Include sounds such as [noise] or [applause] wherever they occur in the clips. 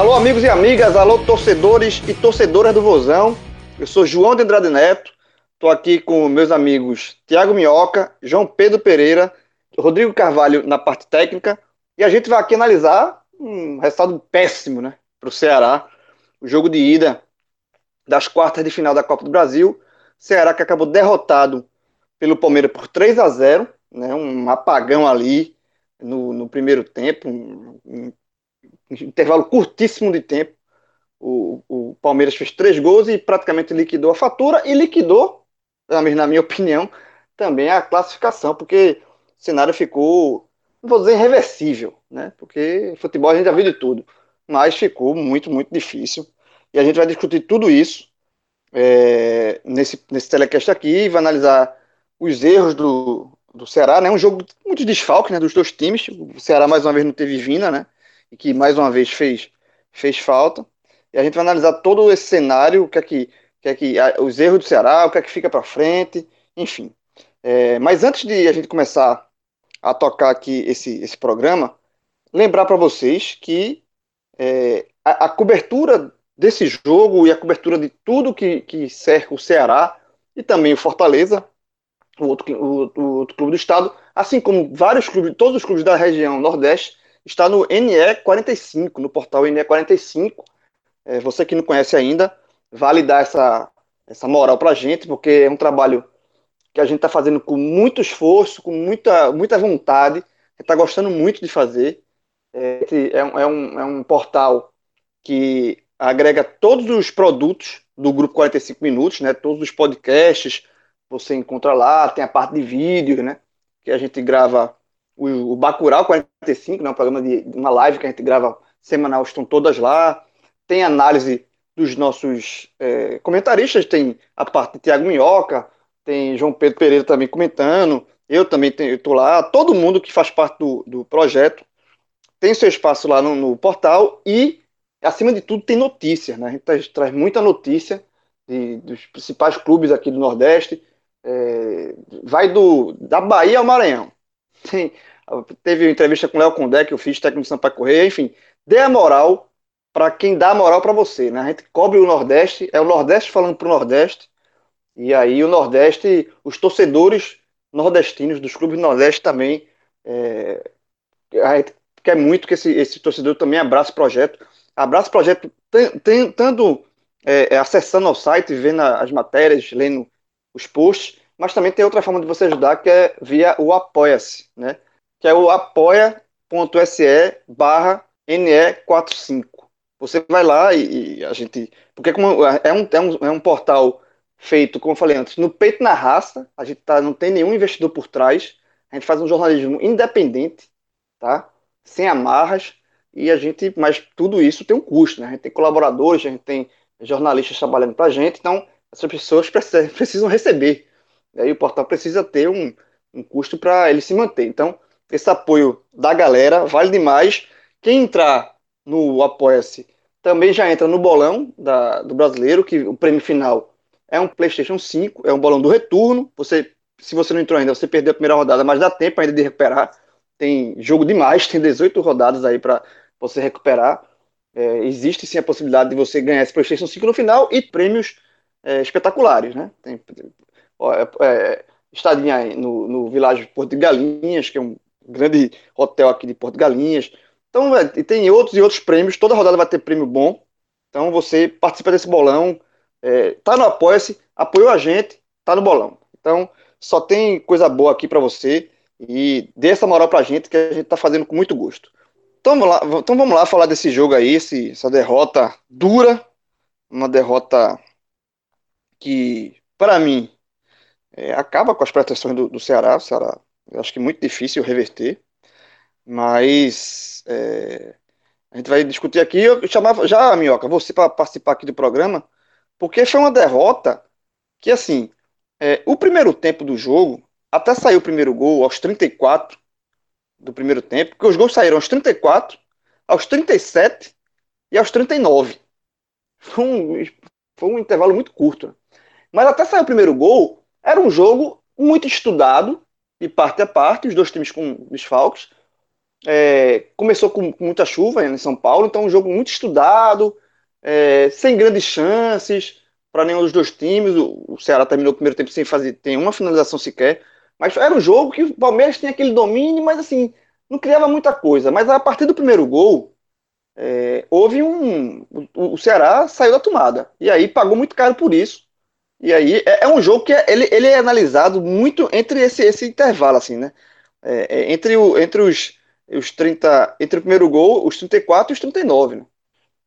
Alô, amigos e amigas, alô, torcedores e torcedoras do Vozão. Eu sou João de Andrade Neto, estou aqui com meus amigos Tiago Minhoca, João Pedro Pereira, Rodrigo Carvalho na parte técnica, e a gente vai aqui analisar um resultado péssimo né, para o Ceará, o jogo de ida das quartas de final da Copa do Brasil. Ceará que acabou derrotado pelo Palmeiras por 3 a 0 né, um apagão ali no, no primeiro tempo, um, um intervalo curtíssimo de tempo, o, o Palmeiras fez três gols e praticamente liquidou a fatura e liquidou, na minha [laughs] opinião, também a classificação, porque o cenário ficou, não vou dizer irreversível, né? Porque futebol a gente já viu de tudo, mas ficou muito, muito difícil. E a gente vai discutir tudo isso é, nesse, nesse telecast aqui, vai analisar os erros do, do Ceará, né? Um jogo muito desfalque, né? Dos dois times. O Ceará mais uma vez não teve Vina, né? E que mais uma vez fez, fez falta. E a gente vai analisar todo esse cenário, o que é que, que, é que os erros do Ceará, o que é que fica para frente, enfim. É, mas antes de a gente começar a tocar aqui esse, esse programa, lembrar para vocês que é, a, a, cobertura desse jogo e a cobertura de tudo que, que cerca o Ceará e também o Fortaleza, o outro, o, o outro clube do estado, assim como vários clubes, todos os clubes da região Nordeste, está no NE45, no portal NE45. É, você que não conhece ainda, vale dar essa, essa moral para a gente, porque é um trabalho que a gente está fazendo com muito esforço, com muita, muita vontade, está gostando muito de fazer. É, é, um, é, um, é um portal que agrega todos os produtos do Grupo 45 Minutos, né, todos os podcasts, você encontra lá, tem a parte de vídeo, né, que a gente grava o, o Bacurau 45, né, um programa de uma live que a gente grava semanal, estão todas lá. Tem análise dos nossos é, comentaristas, tem a parte de Tiago Minhoca, tem João Pedro Pereira também comentando, eu também estou lá, todo mundo que faz parte do, do projeto tem seu espaço lá no, no, portal e, acima de tudo, tem notícia, né? A gente traz, traz muita notícia de, dos principais clubes aqui do Nordeste, é, vai do, da Bahia ao Maranhão. Tem Teve entrevista com o Léo Condé, que eu fiz, técnico de Sampaio Correia, enfim. Dê a moral para quem dá a moral para você, né? A gente cobre o Nordeste, é o Nordeste falando para o Nordeste, e aí o Nordeste, os torcedores nordestinos dos clubes do Nordeste também, é, a gente quer muito que esse, esse torcedor também abrace o projeto, abrace o projeto tanto é, é, acessando ao site, vendo as matérias, lendo os posts, mas também tem outra forma de você ajudar, que é via o Apoia-se, né? Que é o apoia.se barra NE45. Você vai lá e, e, a gente. Porque é um, é, um, é um portal feito, como eu falei antes, no peito na raça, a gente tá, não tem nenhum investidor por trás, a gente faz um jornalismo independente, tá? Sem amarras, e a gente, mas tudo isso tem um custo, né? A gente tem colaboradores, a gente tem jornalistas trabalhando para a gente, então essas pessoas precisam receber. E aí o portal precisa ter um, um custo para ele se manter. Então, esse apoio da galera, vale demais. Quem entrar no Apoia-se também já entra no bolão da, do brasileiro, que o prêmio final é um PlayStation 5, é um bolão do retorno. Você, se você não entrou ainda, você perdeu a primeira rodada, mas dá tempo ainda de recuperar. Tem jogo demais, [laughs] tem 18 rodadas aí para você recuperar. É, existe sim a possibilidade de você ganhar esse PlayStation 5 no final e prêmios é, espetaculares, né? Tem, ó, é, é, estadinha no, no Világio Porto de Galinhas, que é um grande hotel aqui de Porto Galinhas. Então, é, e tem outros e outros prêmios. Toda rodada vai ter prêmio bom. Então, você participa desse bolão. É, tá no Apoia-se, apoiou a gente, tá no bolão. Então, só tem coisa boa aqui para você. e dê essa moral pra gente que a gente tá fazendo com muito gosto. Então vamos lá, então vamos lá falar desse jogo aí, esse, essa derrota dura, uma derrota que, para mim, é, acaba com as pretensões do, do Ceará. O Ceará, eu acho que é muito difícil reverter, mas é, a gente vai discutir aqui. Eu chamava já, Minhoca, você para participar aqui do programa, porque foi uma derrota que, assim, é, o primeiro tempo do jogo, até saiu o primeiro gol aos 34 do primeiro tempo, porque os gols saíram aos 34, aos 37 e aos 39. Foi um, foi um intervalo muito curto. Né? Mas até sair o primeiro gol, era um jogo muito estudado, de parte a parte, os dois times com desfalques. É, começou com, muita chuva em São Paulo, então um jogo muito estudado, é, sem grandes chances para nenhum dos dois times. O, o, Ceará terminou o primeiro tempo sem fazer tem uma finalização sequer. Mas era um jogo que o Palmeiras tinha aquele domínio, mas assim, não criava muita coisa. Mas a partir do primeiro gol, é, houve um. O, o, Ceará saiu da tomada. E aí pagou muito caro por isso. E aí é, é um jogo que é, ele, ele é analisado muito entre esse, esse intervalo, assim, né? É, é entre, o, entre os, os 30. Entre o primeiro gol, os 34 e os 39, né?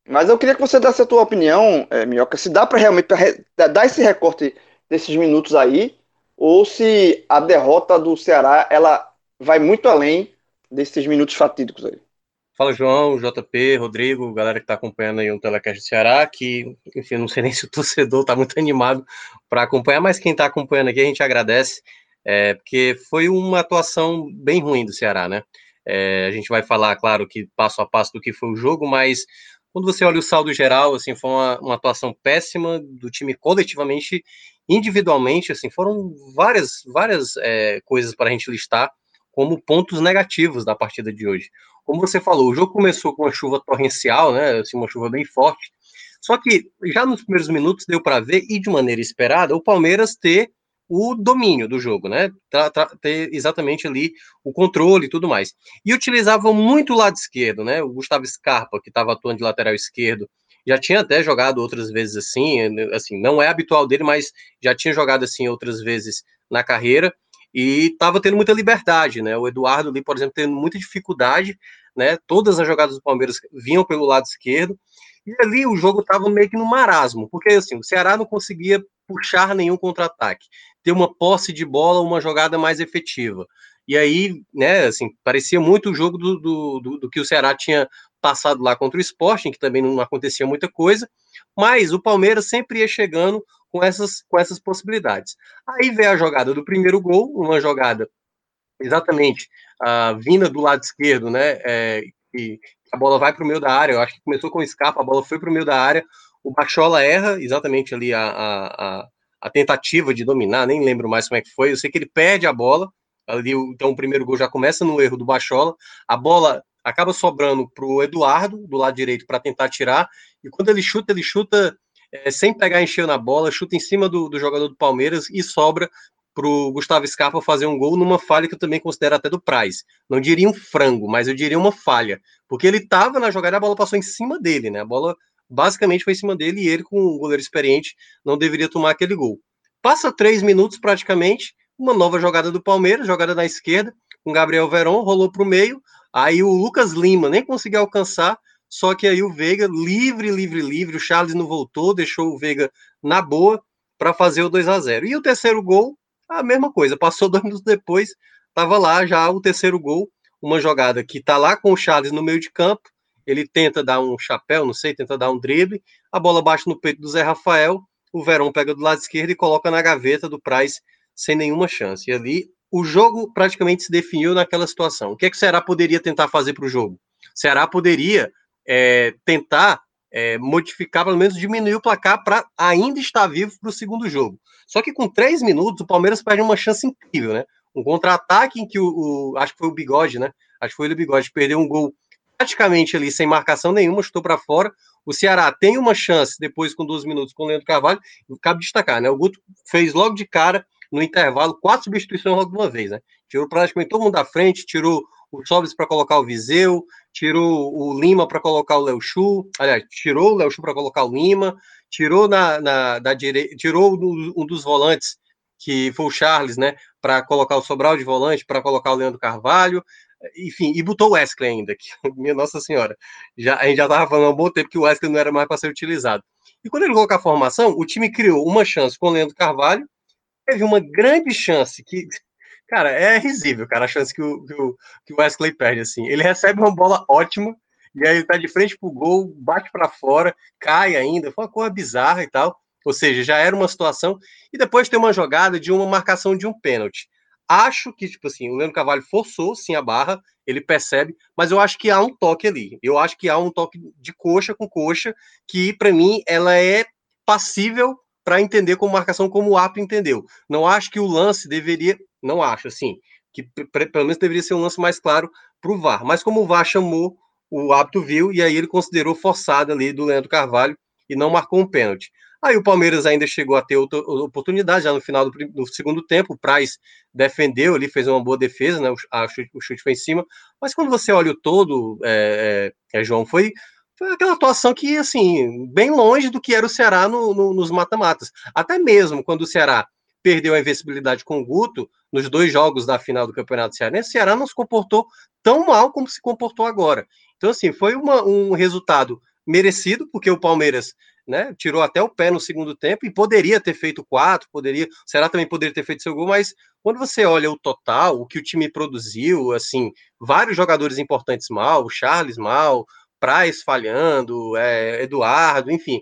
Mas eu queria que você desse a tua opinião, é, Minhoca, se dá para realmente pra dar esse recorte desses minutos aí, ou se a derrota do Ceará ela vai muito além desses minutos fatídicos aí. Fala, João, JP, Rodrigo, galera que está acompanhando aí o Telecast do Ceará, que, enfim, não sei nem [laughs] se o torcedor está muito animado para acompanhar, mas quem está acompanhando aqui a gente agradece, é, porque foi uma atuação bem ruim do Ceará, né? É, a gente vai falar, claro, que passo a passo do que foi o jogo, mas quando você olha o saldo geral, assim, foi uma, uma atuação péssima do time coletivamente, individualmente, assim, foram várias, várias é, coisas para a gente listar como pontos negativos da partida de hoje. Como você falou, o jogo começou com uma chuva torrencial, né? Assim, uma chuva bem forte. Só que já nos primeiros minutos deu para ver, e de maneira esperada, o Palmeiras ter o domínio do jogo, né? ter exatamente ali o controle e tudo mais. E utilizava muito o lado esquerdo, né? O Gustavo Scarpa, que estava atuando de lateral esquerdo, já tinha até jogado outras vezes assim, assim, não é habitual dele, mas já tinha jogado assim outras vezes na carreira e estava tendo muita liberdade, né? O Eduardo ali, por exemplo, tendo muita dificuldade, né? Todas as jogadas do Palmeiras vinham pelo lado esquerdo. E ali o jogo estava meio que no marasmo, porque assim, o Ceará não conseguia puxar nenhum contra-ataque, ter uma posse de bola, uma jogada mais efetiva. E aí, né, assim, parecia muito o jogo do, do, do, do que o Ceará tinha passado lá contra o Sporting, que também não acontecia muita coisa, mas o Palmeiras sempre ia chegando com essas, com essas possibilidades. Aí vem a jogada do primeiro gol, uma jogada exatamente uh, vinda do lado esquerdo, né? É, e a bola vai para o meio da área. Eu acho que começou com o escapa, a bola foi para o meio da área. O Bachola erra exatamente ali a, a, a, tentativa de dominar, nem lembro mais como é que foi. Eu sei que ele perde a bola. Ali, então o primeiro gol já começa no erro do Bachola. A bola acaba sobrando para o Eduardo, do lado direito, para tentar tirar. E quando ele chuta, ele chuta é, sem pegar encheu na bola, chuta em cima do, do jogador do Palmeiras e sobra para o Gustavo Scarpa fazer um gol numa falha que eu também considero até do Price. Não diria um frango, mas eu diria uma falha. Porque ele estava na jogada a bola passou em cima dele, né? A bola basicamente foi em cima dele e ele, com um goleiro experiente, não deveria tomar aquele gol. Passa três minutos praticamente, uma nova jogada do Palmeiras, jogada na esquerda, com Gabriel Veron, rolou para o meio. Aí o Lucas Lima nem conseguiu alcançar, só que aí o Veiga, livre, livre, livre, o Charles não voltou, deixou o Veiga na boa para fazer o 2 a 0 E o terceiro gol, a mesma coisa, passou [laughs] dois minutos depois, estava lá já o terceiro gol, uma jogada que está lá com o Charles no meio de campo, ele tenta dar um chapéu, não sei, tenta dar um drible, a bola bate no peito do Zé Rafael, o Verão pega do lado esquerdo e coloca na gaveta do Price sem nenhuma chance. E ali o jogo praticamente se definiu naquela situação. O que, é que o Ceará poderia tentar fazer para o jogo? Ceará poderia é, tentar é, modificar, pelo menos diminuir o placar para ainda estar vivo para o segundo jogo. Só que com três minutos, o Palmeiras perde uma chance incrível, né? Um contra-ataque em que o, o, Acho que foi o Bigode, né? Acho que foi o Bigode perdeu um gol praticamente ali sem marcação nenhuma, chutou para fora. O Ceará tem uma chance depois com 12 minutos com o Leandro Carvalho. Cabe destacar, né? O Guto fez logo de cara, no intervalo, quatro substituições logo de uma vez, né? Tirou praticamente todo mundo da frente, tirou o Sobres para colocar o Viseu, tirou o Lima para colocar o Léo Chu, aliás, tirou o Léo Chu para colocar o Lima, tirou na, na da direita, tirou um dos volantes que foi o Charles, né, para colocar o Sobral de volante, para colocar o Leandro Carvalho, enfim, e botou o Wesley ainda, que, [laughs] minha Nossa Senhora, já, a gente já estava falando há um bom tempo que o Wesley não era mais para ser utilizado. E quando ele colocou a formação, o time criou uma chance com o Leandro Carvalho, teve uma grande chance que, cara, é risível, cara, a chance que o, que o, que o Wesley perde, assim. Ele recebe uma bola ótima, e aí ele tá de frente pro gol, bate para fora, cai ainda, foi uma coisa bizarra e tal. Ou seja, já era uma situação, e depois tem uma jogada de uma marcação de um pênalti. Acho que, tipo assim, o Leandro Carvalho forçou sim a barra, ele percebe, mas eu acho que há um toque ali. Eu acho que há um toque de coxa com coxa, que para mim ela é passível para entender como marcação como o árbitro entendeu. Não acho que o lance deveria, não acho assim, que pelo menos deveria ser um lance mais claro para o VAR. Mas como o VAR chamou, o árbitro viu e aí ele considerou forçada ali do Leandro Carvalho e não marcou um pênalti. Aí o Palmeiras ainda chegou a ter outra oportunidade, já no final do, do segundo tempo, o Praz defendeu ali, fez uma boa defesa, né? O, a, o chute foi em cima, mas quando você olha o todo, é, é, é, João, foi, foi aquela atuação que, assim, bem longe do que era o Ceará no, no, nos mata-matas. Até mesmo quando o Ceará perdeu a invencibilidade com o Guto, nos dois jogos da final do Campeonato Cearense, o Ceará não se comportou tão mal como se comportou agora. Então, assim, foi uma, um resultado merecido, porque o Palmeiras né? Tirou até o pé no segundo tempo e poderia ter feito quatro, poderia, será também poderia ter feito seu gol, mas quando você olha o total, o que o time produziu, assim, vários jogadores importantes mal, o Charles mal, Praz falhando, é, Eduardo, enfim,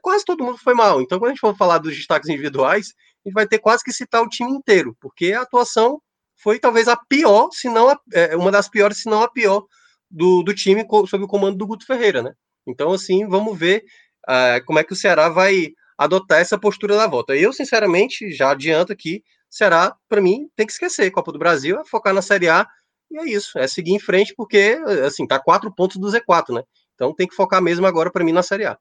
quase todo mundo foi mal. Então, quando a gente for falar dos destaques individuais, gente vai ter quase que citar o time inteiro, porque a atuação foi talvez a pior, se não a, é, uma das piores, se não a pior do, do time sob o comando do Guto Ferreira, né? Então, assim, vamos ver uh, como é que o Ceará vai adotar essa postura da volta. Eu, sinceramente, já adianto aqui, Ceará, para mim, tem que esquecer. Copa do Brasil é focar na Série A e é isso, é seguir em frente, porque, assim, tá quatro pontos do Z4, né? Então tem que focar mesmo agora, para mim, na Série A.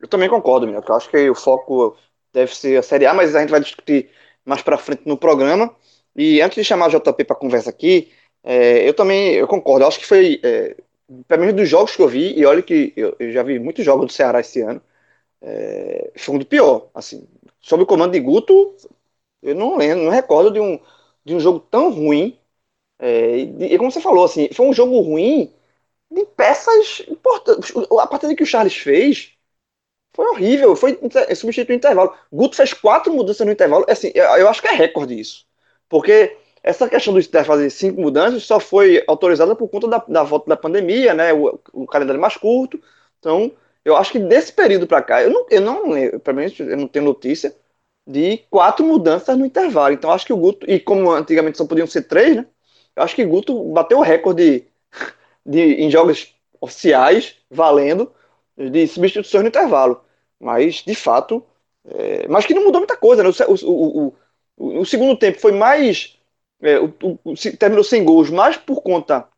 Eu também concordo, meu. Eu acho que o foco deve ser a Série A, mas a gente vai discutir mais para frente no programa. E antes de chamar o JP para conversa aqui, é, eu também eu concordo. Eu acho que foi é, pelo menos dos jogos que eu vi, e olha que eu, eu já vi muitos jogos do Ceará esse ano, é, foi um do pior. Assim, sob o comando de Guto, eu não lembro, não recordo de um, de um jogo tão ruim. É, e, e, como você falou, assim, foi um jogo ruim de peças importantes. A partida que o Charles fez foi horrível, foi substituir o intervalo. Guto fez quatro mudanças no intervalo. Assim, eu, acho que é recorde isso. Porque essa questão de fazer cinco mudanças só foi autorizada por conta da, da volta da pandemia, né? O, o calendário mais curto. Então, eu acho que desse período para cá, eu não, eu não, para mim, eu não tenho notícia de quatro mudanças no intervalo. Então, acho que o Guto, e como antigamente só podiam ser três, né? Eu acho que o Guto bateu o recorde de, [laughs] de, em jogos oficiais, valendo, de substituições no intervalo. Mas, de fato, é, mas que não mudou muita coisa, né? O, o, o, o segundo tempo foi mais é, terminou sem gols, mais por conta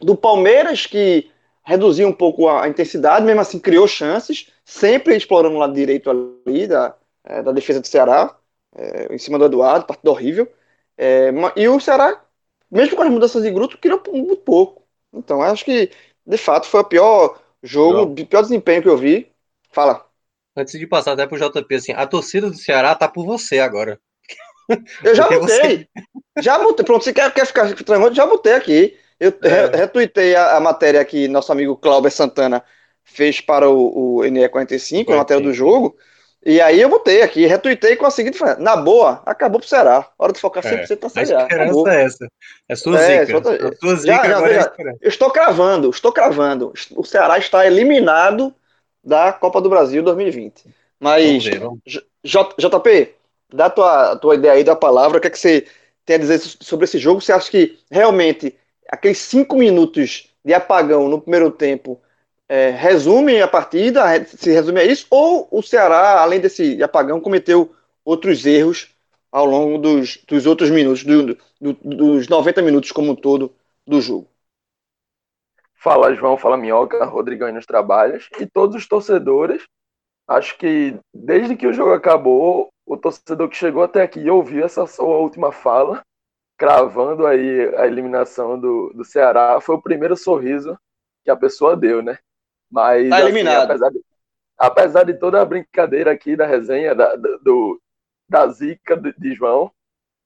do Palmeiras, que reduziu um pouco a, a, intensidade, mesmo assim criou chances, sempre explorando o lado direito ali da, é, da defesa do Ceará, é, em cima do Eduardo, partida horrível. É, e o Ceará, mesmo com as mudanças de grupo, criou muito pouco. Então, acho que, de fato, foi o pior jogo, o pior desempenho que eu vi. Fala. Antes de passar até pro JP, assim, a torcida do Ceará tá por você agora. [laughs] Eu já botei. Você... Já botei. Pronto, você quer, quer ficar tranquilo? Já botei aqui. Eu é. retuitei a, a, matéria que nosso amigo Cláudio Santana fez para o, o NE45, a matéria do jogo. E aí eu botei aqui, retuitei com a seguinte frase. Na boa, acabou pro Ceará. Hora de focar 100% é, Série A. Esperança é essa. É sua é, zica. A sua zica já, já, é Eu estou cravando, estou cravando. O Ceará está eliminado da Copa do Brasil 2020. Mas. JP, dá a tua, tua ideia aí da palavra, o que, é que você tem a dizer sobre esse jogo? Você acha que realmente aqueles cinco minutos de apagão no primeiro tempo é, resumem a partida, se resume a isso, ou o Ceará, além desse apagão, cometeu outros erros ao longo dos, dos outros minutos, do, do, dos 90 minutos como um todo do jogo? Fala João, fala Minhoca, Rodrigão aí nos trabalhos, e todos os torcedores, acho que desde que o jogo acabou, o torcedor que chegou até aqui e ouviu essa sua última fala, cravando aí a eliminação do, do Ceará, foi o primeiro sorriso que a pessoa deu, né? Mas tá assim, eliminado. Apesar de, apesar de, toda a brincadeira aqui da resenha da, do, da zica de, de João.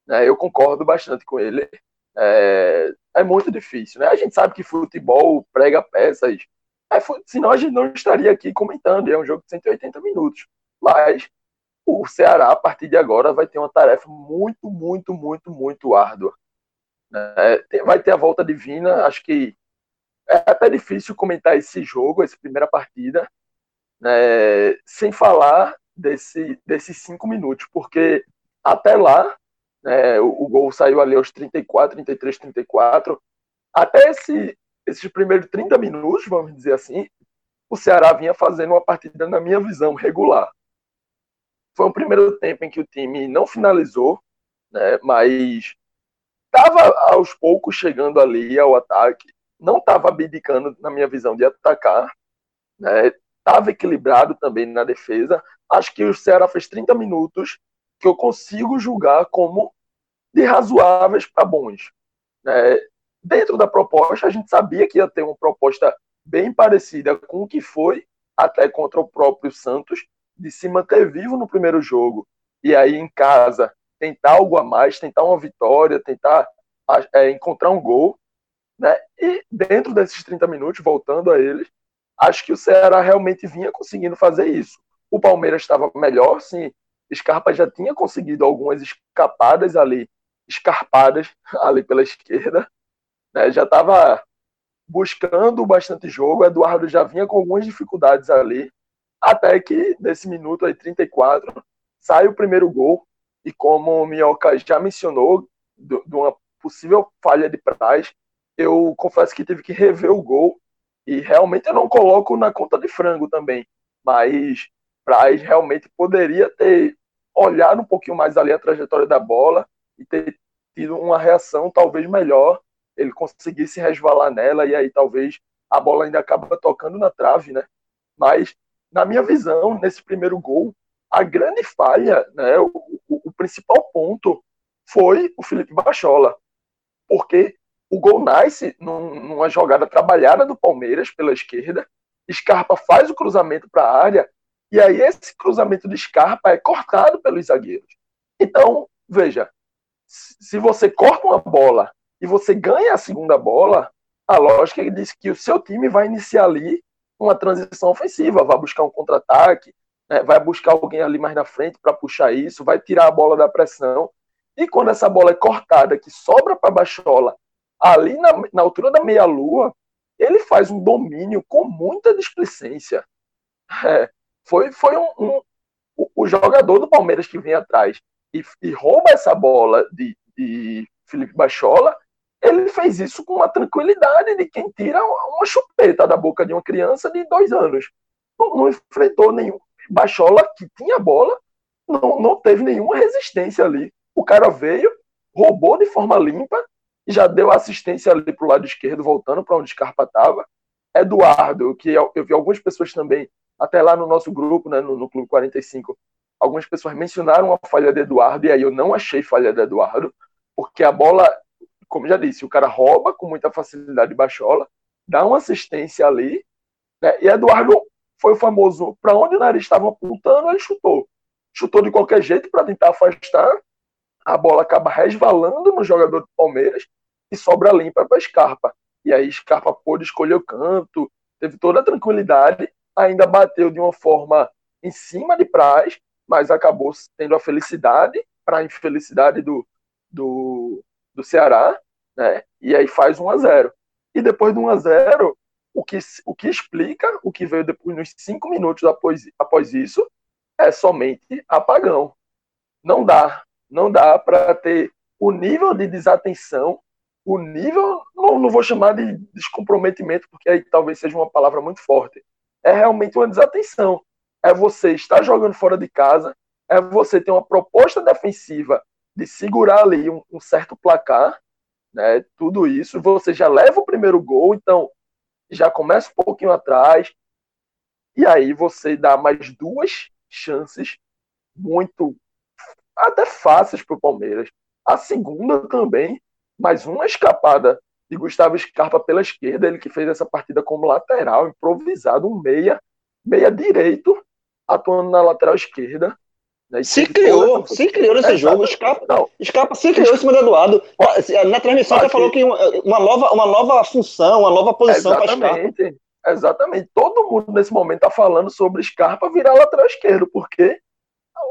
Né? Eu concordo bastante com ele. É, é, muito difícil, né? A gente sabe que futebol prega peças, é, senão a gente não estaria aqui comentando. É um jogo de 180 minutos. Mas o Ceará, a partir de agora, vai ter uma tarefa muito, muito, muito, muito árdua. É, vai ter a volta divina, acho que é até difícil comentar esse jogo, essa primeira partida, né, sem falar desse, desses cinco minutos, porque até lá, né, o, o, gol saiu ali aos 34, 33, 34, até esse, esses primeiros 30 minutos, vamos dizer assim, o Ceará vinha fazendo uma partida, na minha visão, regular. Foi um primeiro tempo em que o time não finalizou, né, mas estava aos poucos chegando ali ao ataque, não estava abdicando, na minha visão, de atacar, né, estava equilibrado também na defesa. Acho que o Ceará fez 30 minutos que eu consigo julgar como de razoáveis para bons. É, dentro da proposta, a gente sabia que ia ter uma proposta bem parecida com o que foi até contra o próprio Santos, de se manter vivo no primeiro jogo e aí em casa tentar algo a mais, tentar uma vitória, tentar é, encontrar um gol. Né? E dentro desses 30 minutos, voltando a eles, acho que o Ceará realmente vinha conseguindo fazer isso. O Palmeiras estava melhor, sim. Scarpa já tinha conseguido algumas escapadas ali, escarpadas [laughs] ali pela esquerda, né? já estava buscando bastante jogo. Eduardo já vinha com algumas dificuldades ali, até que nesse minuto aí, 34, sai o primeiro gol. E como o Minhoca já mencionou, de uma possível falha de Praz, eu confesso que tive que rever o gol e realmente eu não coloco na conta de frango também. Mas Braz realmente poderia ter olhado um pouquinho mais ali a trajetória da bola e ter tido uma reação talvez melhor. Ele conseguisse resvalar nela e aí talvez a bola ainda acaba tocando na trave, né? Mas, na minha visão, nesse primeiro gol, a grande falha, né, o, o, o principal ponto foi o Felipe Bachola. Porque o gol nasce numa jogada trabalhada do Palmeiras pela esquerda. Scarpa faz o cruzamento para a área e aí esse cruzamento de Scarpa é cortado pelos zagueiros. Então, veja, se você corta uma bola e você ganha a segunda bola, a lógica diz que o seu time vai iniciar ali uma transição ofensiva, vai buscar um contra-ataque, né, vai buscar alguém ali mais na frente para puxar isso, vai tirar a bola da pressão. E quando essa bola é cortada, que sobra para a Bachola ali na, na altura da meia-lua, ele faz um domínio com muita displicência. É, foi foi um, um, o, o, jogador do Palmeiras que vem atrás e, e rouba essa bola de, de Felipe Bachola, ele fez isso com uma tranquilidade de quem tira uma chupeta da boca de uma criança de dois anos. Não, não enfrentou nenhum. Bachola, que tinha bola, não, não teve nenhuma resistência ali. O cara veio, roubou de forma limpa já deu assistência ali para o lado esquerdo, voltando para onde Scarpa estava. Eduardo, que eu, eu, vi algumas pessoas também, até lá no nosso grupo, né, no, no Clube 45, algumas pessoas mencionaram a falha de Eduardo, e aí eu não achei falha de Eduardo, porque a bola, como já disse, o cara rouba com muita facilidade de baixola, dá uma assistência ali, né, e Eduardo foi o famoso, para onde o nariz estava apontando, ele chutou. Chutou de qualquer jeito para tentar afastar, a bola acaba resvalando no jogador do Palmeiras e sobra limpa para Scarpa. E aí Scarpa pôde escolher o canto, teve toda a tranquilidade, ainda bateu de uma forma em cima de Praz, mas acabou tendo a felicidade para a infelicidade do, do, do Ceará, né? E aí faz 1 a 0. E depois do 1 a 0, o que, o que explica o que veio depois nos cinco minutos após, após isso é somente apagão. Não dá não dá para ter o nível de desatenção, o nível, não, não vou chamar de descomprometimento, porque aí talvez seja uma palavra muito forte. É realmente uma desatenção. É você estar jogando fora de casa, é você ter uma proposta defensiva de segurar ali um, um certo placar, né? Tudo isso, você já leva o primeiro gol, então já começa um pouquinho atrás, e aí você dá mais duas chances muito até fáceis para o Palmeiras. A segunda também, mais uma escapada de Gustavo Scarpa pela esquerda, ele que fez essa partida como lateral, improvisado, um meia, meia direito, atuando na lateral esquerda. Né? Se criou, se criou nesse é, jogo. Escapa, não. Escapa se criou em cima do Eduardo. Na transmissão você falou que uma nova, uma nova função, uma nova posição para Scarpa. Exatamente. Todo mundo nesse momento está falando sobre Scarpa virar lateral esquerdo, porque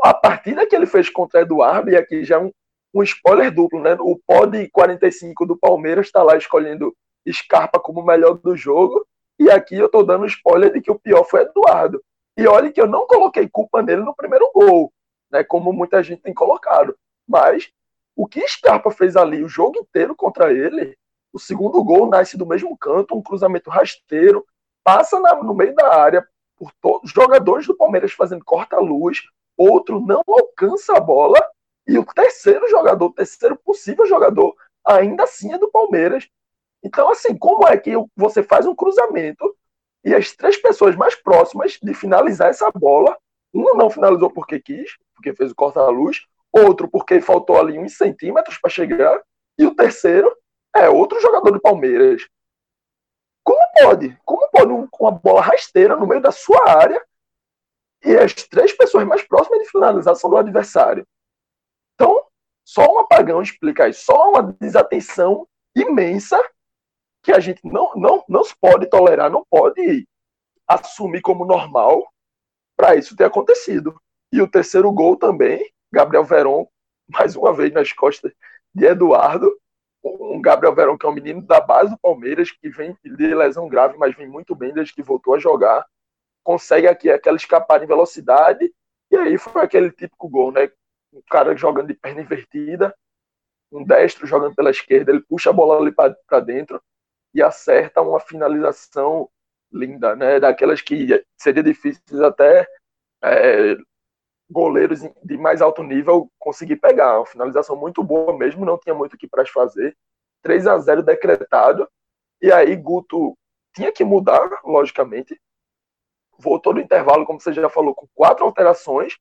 a partida que ele fez contra Eduardo, e aqui já é um, um spoiler duplo, né? O pod 45 do Palmeiras está lá escolhendo Scarpa como o melhor do jogo, e aqui eu estou dando spoiler de que o pior foi Eduardo. E olha que eu não coloquei culpa nele no primeiro gol né, como muita gente tem colocado. Mas o que Scarpa fez ali o jogo inteiro contra ele, o segundo gol nasce do mesmo canto, um cruzamento rasteiro, passa na, no meio da área por todos os jogadores do Palmeiras fazendo corta-luz, outro não alcança a bola, e o terceiro jogador, o terceiro possível jogador, ainda assim é do Palmeiras. Então, assim, como é que você faz um cruzamento e as três pessoas mais próximas de finalizar essa bola um não finalizou porque quis, porque fez o corta-luz, outro porque faltou ali uns centímetros para chegar, e o terceiro é outro jogador do Palmeiras. Como pode? Como pode um, uma bola rasteira no meio da sua área e as três pessoas mais próximas de finalização do adversário? Então, só um apagão explica isso, só uma desatenção imensa que a gente não, não, não pode tolerar, não pode assumir como normal para isso ter acontecido. E o terceiro gol também, Gabriel Veron, mais uma vez nas costas de Eduardo. Um Gabriel Verón, que é um menino da base do Palmeiras, que vem de lesão grave, mas vem muito bem desde que voltou a jogar. Consegue aqui aquela escapada em velocidade. E aí foi aquele típico gol, né? Um cara jogando de perna invertida, um destro jogando pela esquerda, ele puxa a bola ali para dentro e acerta uma finalização linda, né? Daquelas que seria difícil até é, goleiros de mais alto nível conseguir pegar. Uma finalização muito boa mesmo, não tinha muito o que para fazer. 3 a 0 decretado. E aí Guto tinha que mudar, logicamente. Voltou no intervalo, como você já falou, com quatro alterações.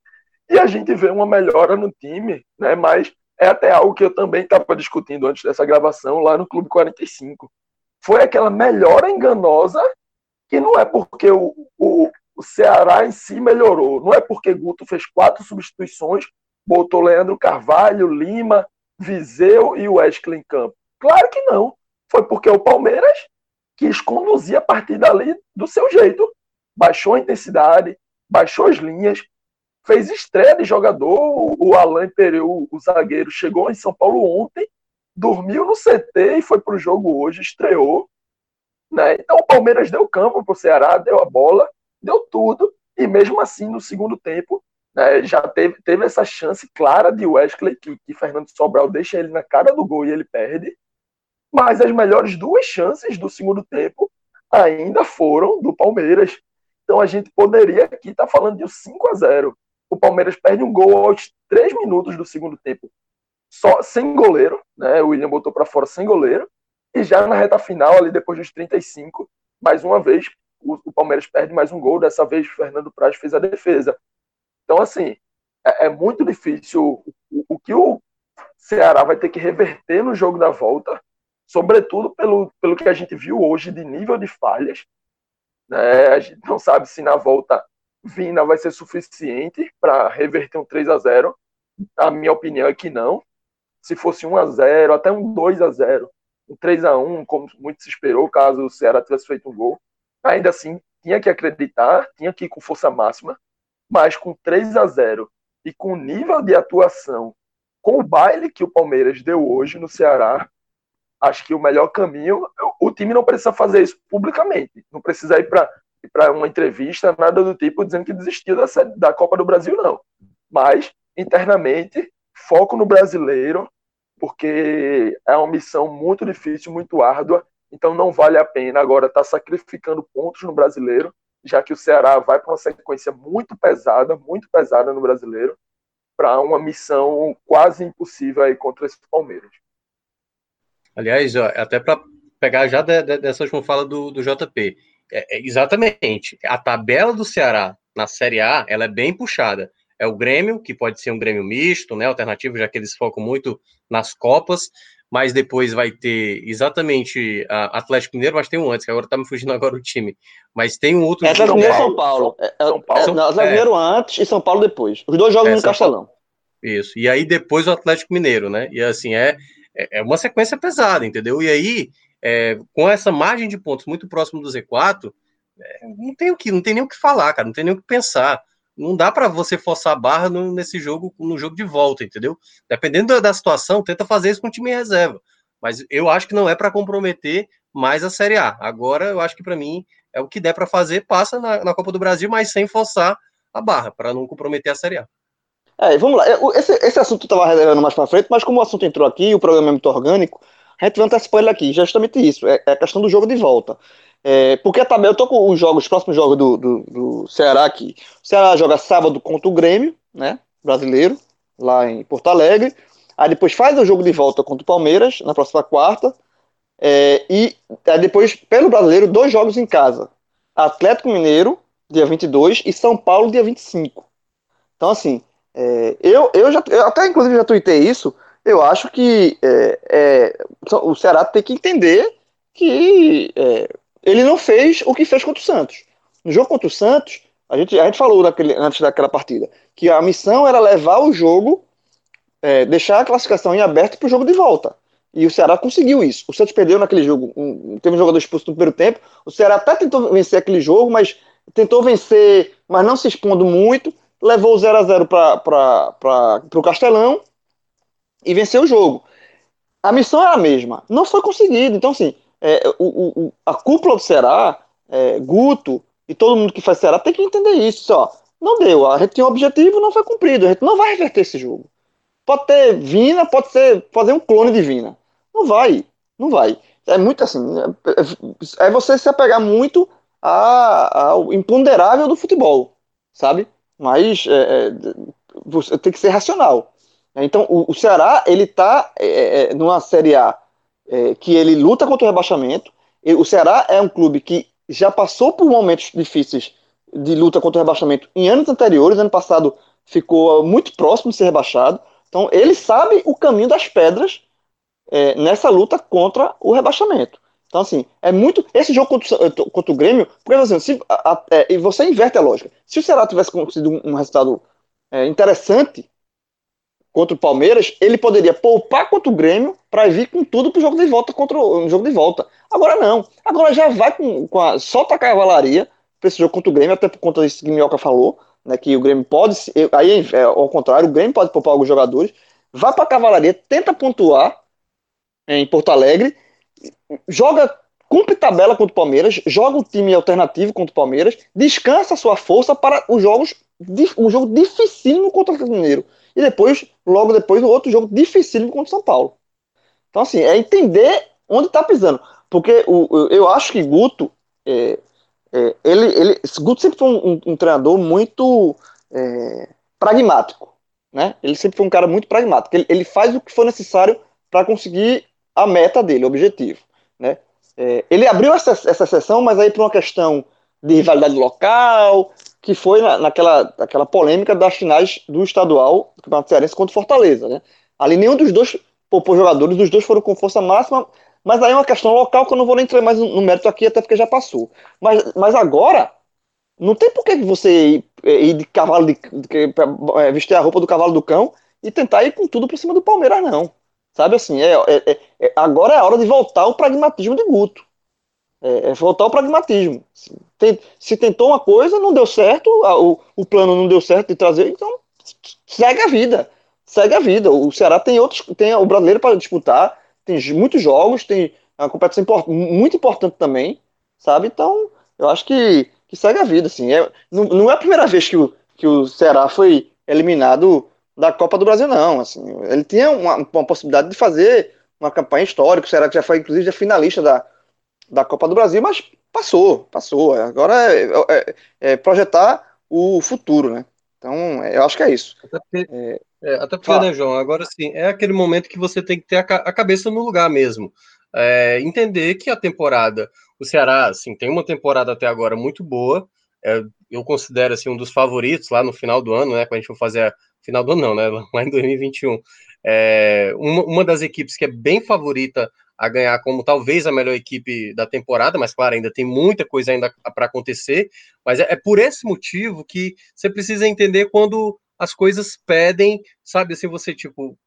E a gente vê uma melhora no time, né? Mas é até algo que eu também estava discutindo antes dessa gravação lá no Clube 45. Foi aquela melhora enganosa que não é porque o, o, o Ceará em si melhorou, não é porque Guto fez quatro substituições, botou Leandro Carvalho, Lima, Viseu e Wesley em campo. Claro que não. Foi porque o Palmeiras quis conduzir a partir dali do seu jeito. Baixou a intensidade, baixou as linhas, fez estreia de jogador. O Alain Pereu, o zagueiro, chegou em São Paulo ontem, dormiu no CT e foi para o jogo hoje, estreou. Né? Então o Palmeiras deu campo para o Ceará, deu a bola, deu tudo, e mesmo assim, no segundo tempo, né, já teve, teve essa chance clara de Wesley, que, que Fernando Sobral deixa ele na cara do gol e ele perde. Mas as melhores duas chances do segundo tempo ainda foram do Palmeiras. Então a gente poderia aqui estar tá falando de um 5 a 0 O Palmeiras perde um gol aos três minutos do segundo tempo, só sem goleiro, né? O William botou para fora sem goleiro. E já na reta final, ali depois dos 35, mais uma vez, o, o Palmeiras perde mais um gol. Dessa vez, Fernando Praz fez a defesa. Então, assim, é, é muito difícil o, o, que o Ceará vai ter que reverter no jogo da volta, sobretudo pelo, pelo que a gente viu hoje de nível de falhas. Né? A gente não sabe se na volta Vina vai ser suficiente para reverter um 3 a 0 A minha opinião é que não. Se fosse 1 a 0 até um 2 a 0 um 3 a 1 como muito se esperou, caso o Ceará tivesse feito um gol. Ainda assim, tinha que acreditar, tinha que ir com força máxima, mas com 3 a 0 e com o nível de atuação, com o baile que o Palmeiras deu hoje no Ceará, acho que o melhor caminho, o time não precisa fazer isso publicamente, não precisa ir para uma entrevista, nada do tipo, dizendo que desistiu da, da Copa do Brasil, não. Mas, internamente, foco no brasileiro, porque é uma missão muito difícil, muito árdua, então não vale a pena agora estar tá sacrificando pontos no brasileiro, já que o Ceará vai para uma sequência muito pesada, muito pesada no brasileiro, para uma missão quase impossível aí contra esse Palmeiras. Aliás, até para pegar já de, de, dessa última fala do, do JP, é, é, exatamente, a tabela do Ceará na Série A ela é bem puxada. É o Grêmio, que pode ser um Grêmio misto, né, alternativo, já que eles focam muito nas Copas, mas depois vai ter exatamente a Atlético Mineiro, mas tem um antes, que agora tá me fugindo [laughs] agora o time, mas tem um outro... É Atlético Mineiro São Paulo. É, é, São Paulo. É, Atlético. Mineiro antes e São Paulo depois. Os dois jogos é, no Castelão. Isso, e aí depois o Atlético Mineiro, né, e assim, é, é uma sequência pesada, entendeu? E aí, é, com essa margem de pontos muito próximo do Z4, é, não tem o que, não tem nem o que falar, cara, não tem nem o que pensar. Não dá para você forçar a barra no, nesse jogo, no jogo de volta, entendeu? Dependendo da, da situação, tenta fazer isso com o time em reserva. Mas eu acho que não é para comprometer mais a Série A. Agora, eu acho que para mim é o que der para fazer, passa na, na, Copa do Brasil, mas sem forçar a barra, para não comprometer a Série A. É, vamos lá. Esse, esse assunto estava reservando mais para frente, mas como o assunto entrou aqui, o programa é muito orgânico, a gente vai antecipar ele aqui. Justamente isso, é, é a questão do jogo de volta. É, porque a tabela, eu tô com os jogos, os próximos jogos do, do, do, Ceará aqui. O Ceará joga sábado contra o Grêmio, né? Brasileiro, lá em Porto Alegre. Aí depois faz o jogo de volta contra o Palmeiras, na próxima quarta. É, e aí depois, pelo brasileiro, dois jogos em casa: Atlético Mineiro, dia 22, e São Paulo, dia 25. Então, assim, é, eu, eu já eu até inclusive já tuitei isso. Eu acho que é, é o Ceará tem que entender que é, ele não fez o que fez contra o Santos. No jogo contra o Santos, a gente, a gente falou naquele, antes daquela partida que a missão era levar o jogo, é, deixar a classificação em aberto para o jogo de volta. E o Ceará conseguiu isso. O Santos perdeu naquele jogo, um, teve um jogador expulso no primeiro tempo. O Ceará até tentou vencer aquele jogo, mas tentou vencer, mas não se expondo muito. Levou o 0 a 0 para o Castelão e venceu o jogo. A missão era a mesma. Não foi conseguido. Então, assim, é, o, o, a cúpula do Ceará, é, Guto e todo mundo que faz Ceará tem que entender isso. Ó, não deu, a gente tinha um objetivo, não foi cumprido. A gente não vai reverter esse jogo. Pode ter Vina, pode ser fazer um clone de Vina. Não vai, não vai. É muito assim. É, é você se apegar muito ao imponderável do futebol, sabe? Mas é, é, você tem que ser racional. Então o, o Ceará ele tá numa Série A é, que ele luta contra o rebaixamento. O Ceará é um clube que já passou por momentos difíceis de luta contra o rebaixamento em anos anteriores. Ano passado ficou muito próximo de ser rebaixado. Então ele sabe o caminho das pedras é, nessa luta contra o rebaixamento. Então, assim, é muito. Esse jogo contra, contra o Grêmio, porque assim, se, a, a, é, e você inverte a lógica. Se o Ceará tivesse conseguido um resultado é, interessante contra o Palmeiras, ele poderia poupar contra o Grêmio para vir com tudo pro jogo de volta contra o jogo de volta. Agora não. Agora já vai com, com a. a cavalaria para esse jogo contra o Grêmio, até por conta disso que o Minhoca falou, né? Que o Grêmio pode. Aí, é, ao contrário, o Grêmio pode poupar alguns jogadores. Vai para a cavalaria, tenta pontuar em Porto Alegre, joga cumpre tabela contra o Palmeiras, joga o time alternativo contra o Palmeiras, descansa sua força para os jogos um jogo dificílimo contra o Mineiro. E depois, logo depois, o outro jogo dificílimo contra o São Paulo. Então, assim, é entender onde está pisando. Porque o, eu acho que Guto, é, é, ele, ele, Guto sempre foi um, um, treinador muito é, pragmático. Né? Ele sempre foi um cara muito pragmático. Ele, ele faz o que for necessário para conseguir a meta dele, o objetivo. Né? É, ele abriu essa, essa sessão, mas aí por uma questão de rivalidade local, que foi na, naquela, naquela polêmica das finais do estadual do Campeonato Cearense contra o Fortaleza, né? Ali nenhum dos dois poupou jogadores, os dois foram com força máxima, mas aí é uma questão local que eu não vou nem entrar mais no mérito aqui, até porque já passou. Mas, mas agora, não tem por que você ir, ir de cavalo, de, de, é, vestir a roupa do cavalo do cão e tentar ir com tudo por cima do Palmeiras, não. Sabe assim, é, é, é, agora é a hora de voltar ao pragmatismo de Guto. É, é voltar ao pragmatismo. Se tentou uma coisa, não deu certo, o, o plano não deu certo de trazer, então segue a vida. Segue a vida. O Ceará tem outros, tem o brasileiro para disputar, tem muitos jogos, tem uma competição import, muito importante também, sabe? Então, eu acho que, que segue a vida, assim. É, não, não é a primeira vez que o, que o Ceará foi eliminado da Copa do Brasil, não. Assim, ele tinha uma, uma possibilidade de fazer uma campanha histórica, o Ceará já foi, inclusive, filista da, da Copa do Brasil, mas passou, passou. Agora é, é, é projetar o futuro, né? Então, eu acho que é isso. Até porque, é, é até porque né, João, agora sim, é aquele momento que você tem que ter a, a cabeça no lugar mesmo. É, entender que a temporada, o Ceará, assim, tem uma temporada até agora muito boa, é, eu considero assim um dos favoritos lá no final do ano, né? Quando a gente for fazer a final do ano, não, né? [laughs] Lá em 2021. É, uma, uma das equipes que é bem favorita a ganhar como talvez a melhor equipe da temporada, mas claro, ainda tem muita coisa ainda para acontecer. Mas é, é, por esse motivo que você precisa entender quando as coisas pedem, sabe, assim, você tipo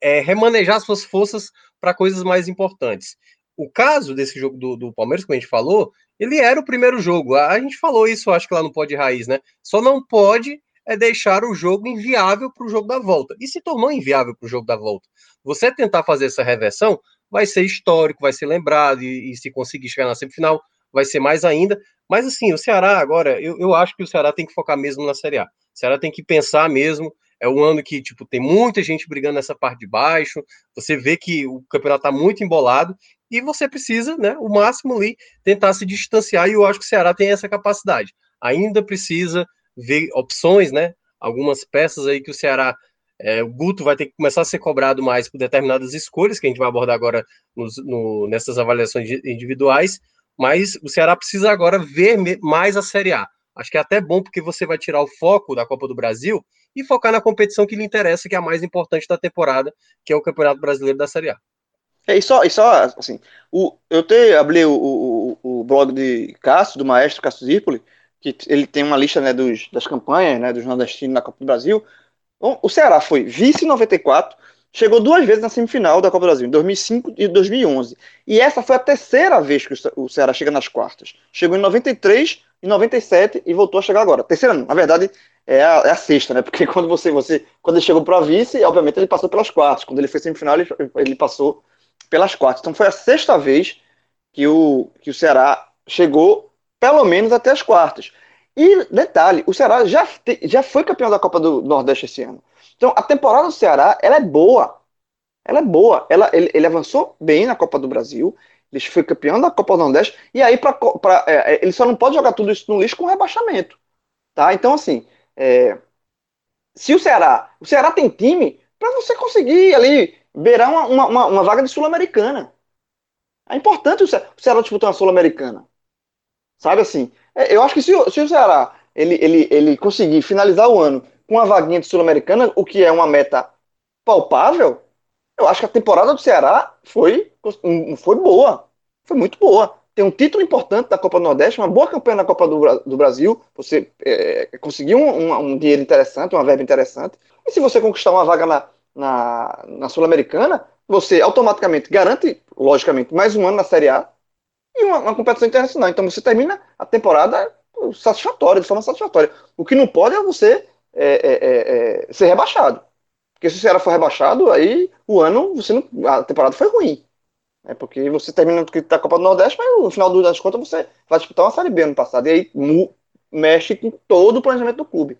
é, remanejar suas forças para coisas mais importantes. O caso desse jogo do, do Palmeiras, como a gente falou, ele era o primeiro jogo. A, a gente falou isso, acho que lá no Pode Raiz, né? Só não pode é deixar o jogo inviável para o jogo da volta. E se tornou inviável para o jogo da volta. Você tentar fazer essa reversão vai ser histórico, vai ser lembrado, e, e, se conseguir chegar na semifinal, vai ser mais ainda. Mas assim, o Ceará agora, eu, eu acho que o Ceará tem que focar mesmo na Série A. O Ceará tem que pensar mesmo. É um ano que, tipo, tem muita gente brigando nessa parte de baixo. Você vê que o campeonato está muito embolado e você precisa, né, o máximo ali, tentar se distanciar. E eu acho que o Ceará tem essa capacidade. Ainda precisa ver opções, né? Algumas peças aí que o Ceará é, o Guto vai ter que começar a ser cobrado mais por determinadas escolhas, que a gente vai abordar agora nos, no, nessas avaliações individuais, mas o Ceará precisa agora ver mais a Série A. Acho que é até bom porque você vai tirar o foco da Copa do Brasil e focar na competição que lhe interessa, que é a mais importante da temporada, que é o Campeonato Brasileiro da Série A. É, e só, e só assim, o, eu te abri o, o, o blog de Cássio, do maestro Cássio Zirpoli, que ele tem uma lista né, dos, das campanhas né, dos nordestinos na Copa do Brasil. O Ceará foi vice em 94, chegou duas vezes na semifinal da Copa do Brasil, em 2005 e 2011. E essa foi a terceira vez que o Ceará chega nas quartas. Chegou em 93, em 97 e voltou a chegar agora. Terceira na verdade é a, é a sexta, né? [laughs] Porque quando você, você quando ele chegou para vice, obviamente ele passou pelas quartas. Quando ele foi semifinal, ele, ele passou pelas quartas. Então foi a sexta vez que o, que o Ceará chegou pelo menos até as quartas. E detalhe, o Ceará já, te, já foi campeão da Copa do Nordeste esse ano. Então a temporada do Ceará ela é boa. Ela é boa. Ela, ele, ele avançou bem na Copa do Brasil. Ele foi campeão da Copa do Nordeste. E aí pra, pra é, é, ele só não pode jogar tudo isso no lixo com rebaixamento. Tá? Então, assim, é, se o Ceará. O Ceará tem time para você conseguir ali beirar uma, uma, uma vaga de Sul-Americana. É importante o Ceará, o Ceará disputar uma Sul-Americana. Sabe assim? É, eu acho que se, se o Ceará ele, ele, ele conseguir finalizar o ano com uma vaguinha de Sul-Americana, o que é uma meta palpável, eu acho que a temporada do Ceará foi, foi boa. Foi muito boa. Tem um título importante da Copa do Nordeste, uma boa campanha na Copa do, do Brasil. Você é, conseguiu um, um, dinheiro interessante, uma verba interessante. E se você conquistar uma vaga na, na, na Sul-Americana, você automaticamente garante, logicamente, mais um ano na Série A e uma, uma, competição internacional. Então você termina a temporada satisfatória, de forma satisfatória. O que não pode é você é, é, é, é ser rebaixado. Porque se o Ceará for rebaixado, aí o ano, você não, a temporada foi ruim. É porque você termina da Copa do Nordeste, mas no final das contas você vai disputar uma Série B ano passado. E aí mexe com todo o planejamento do clube.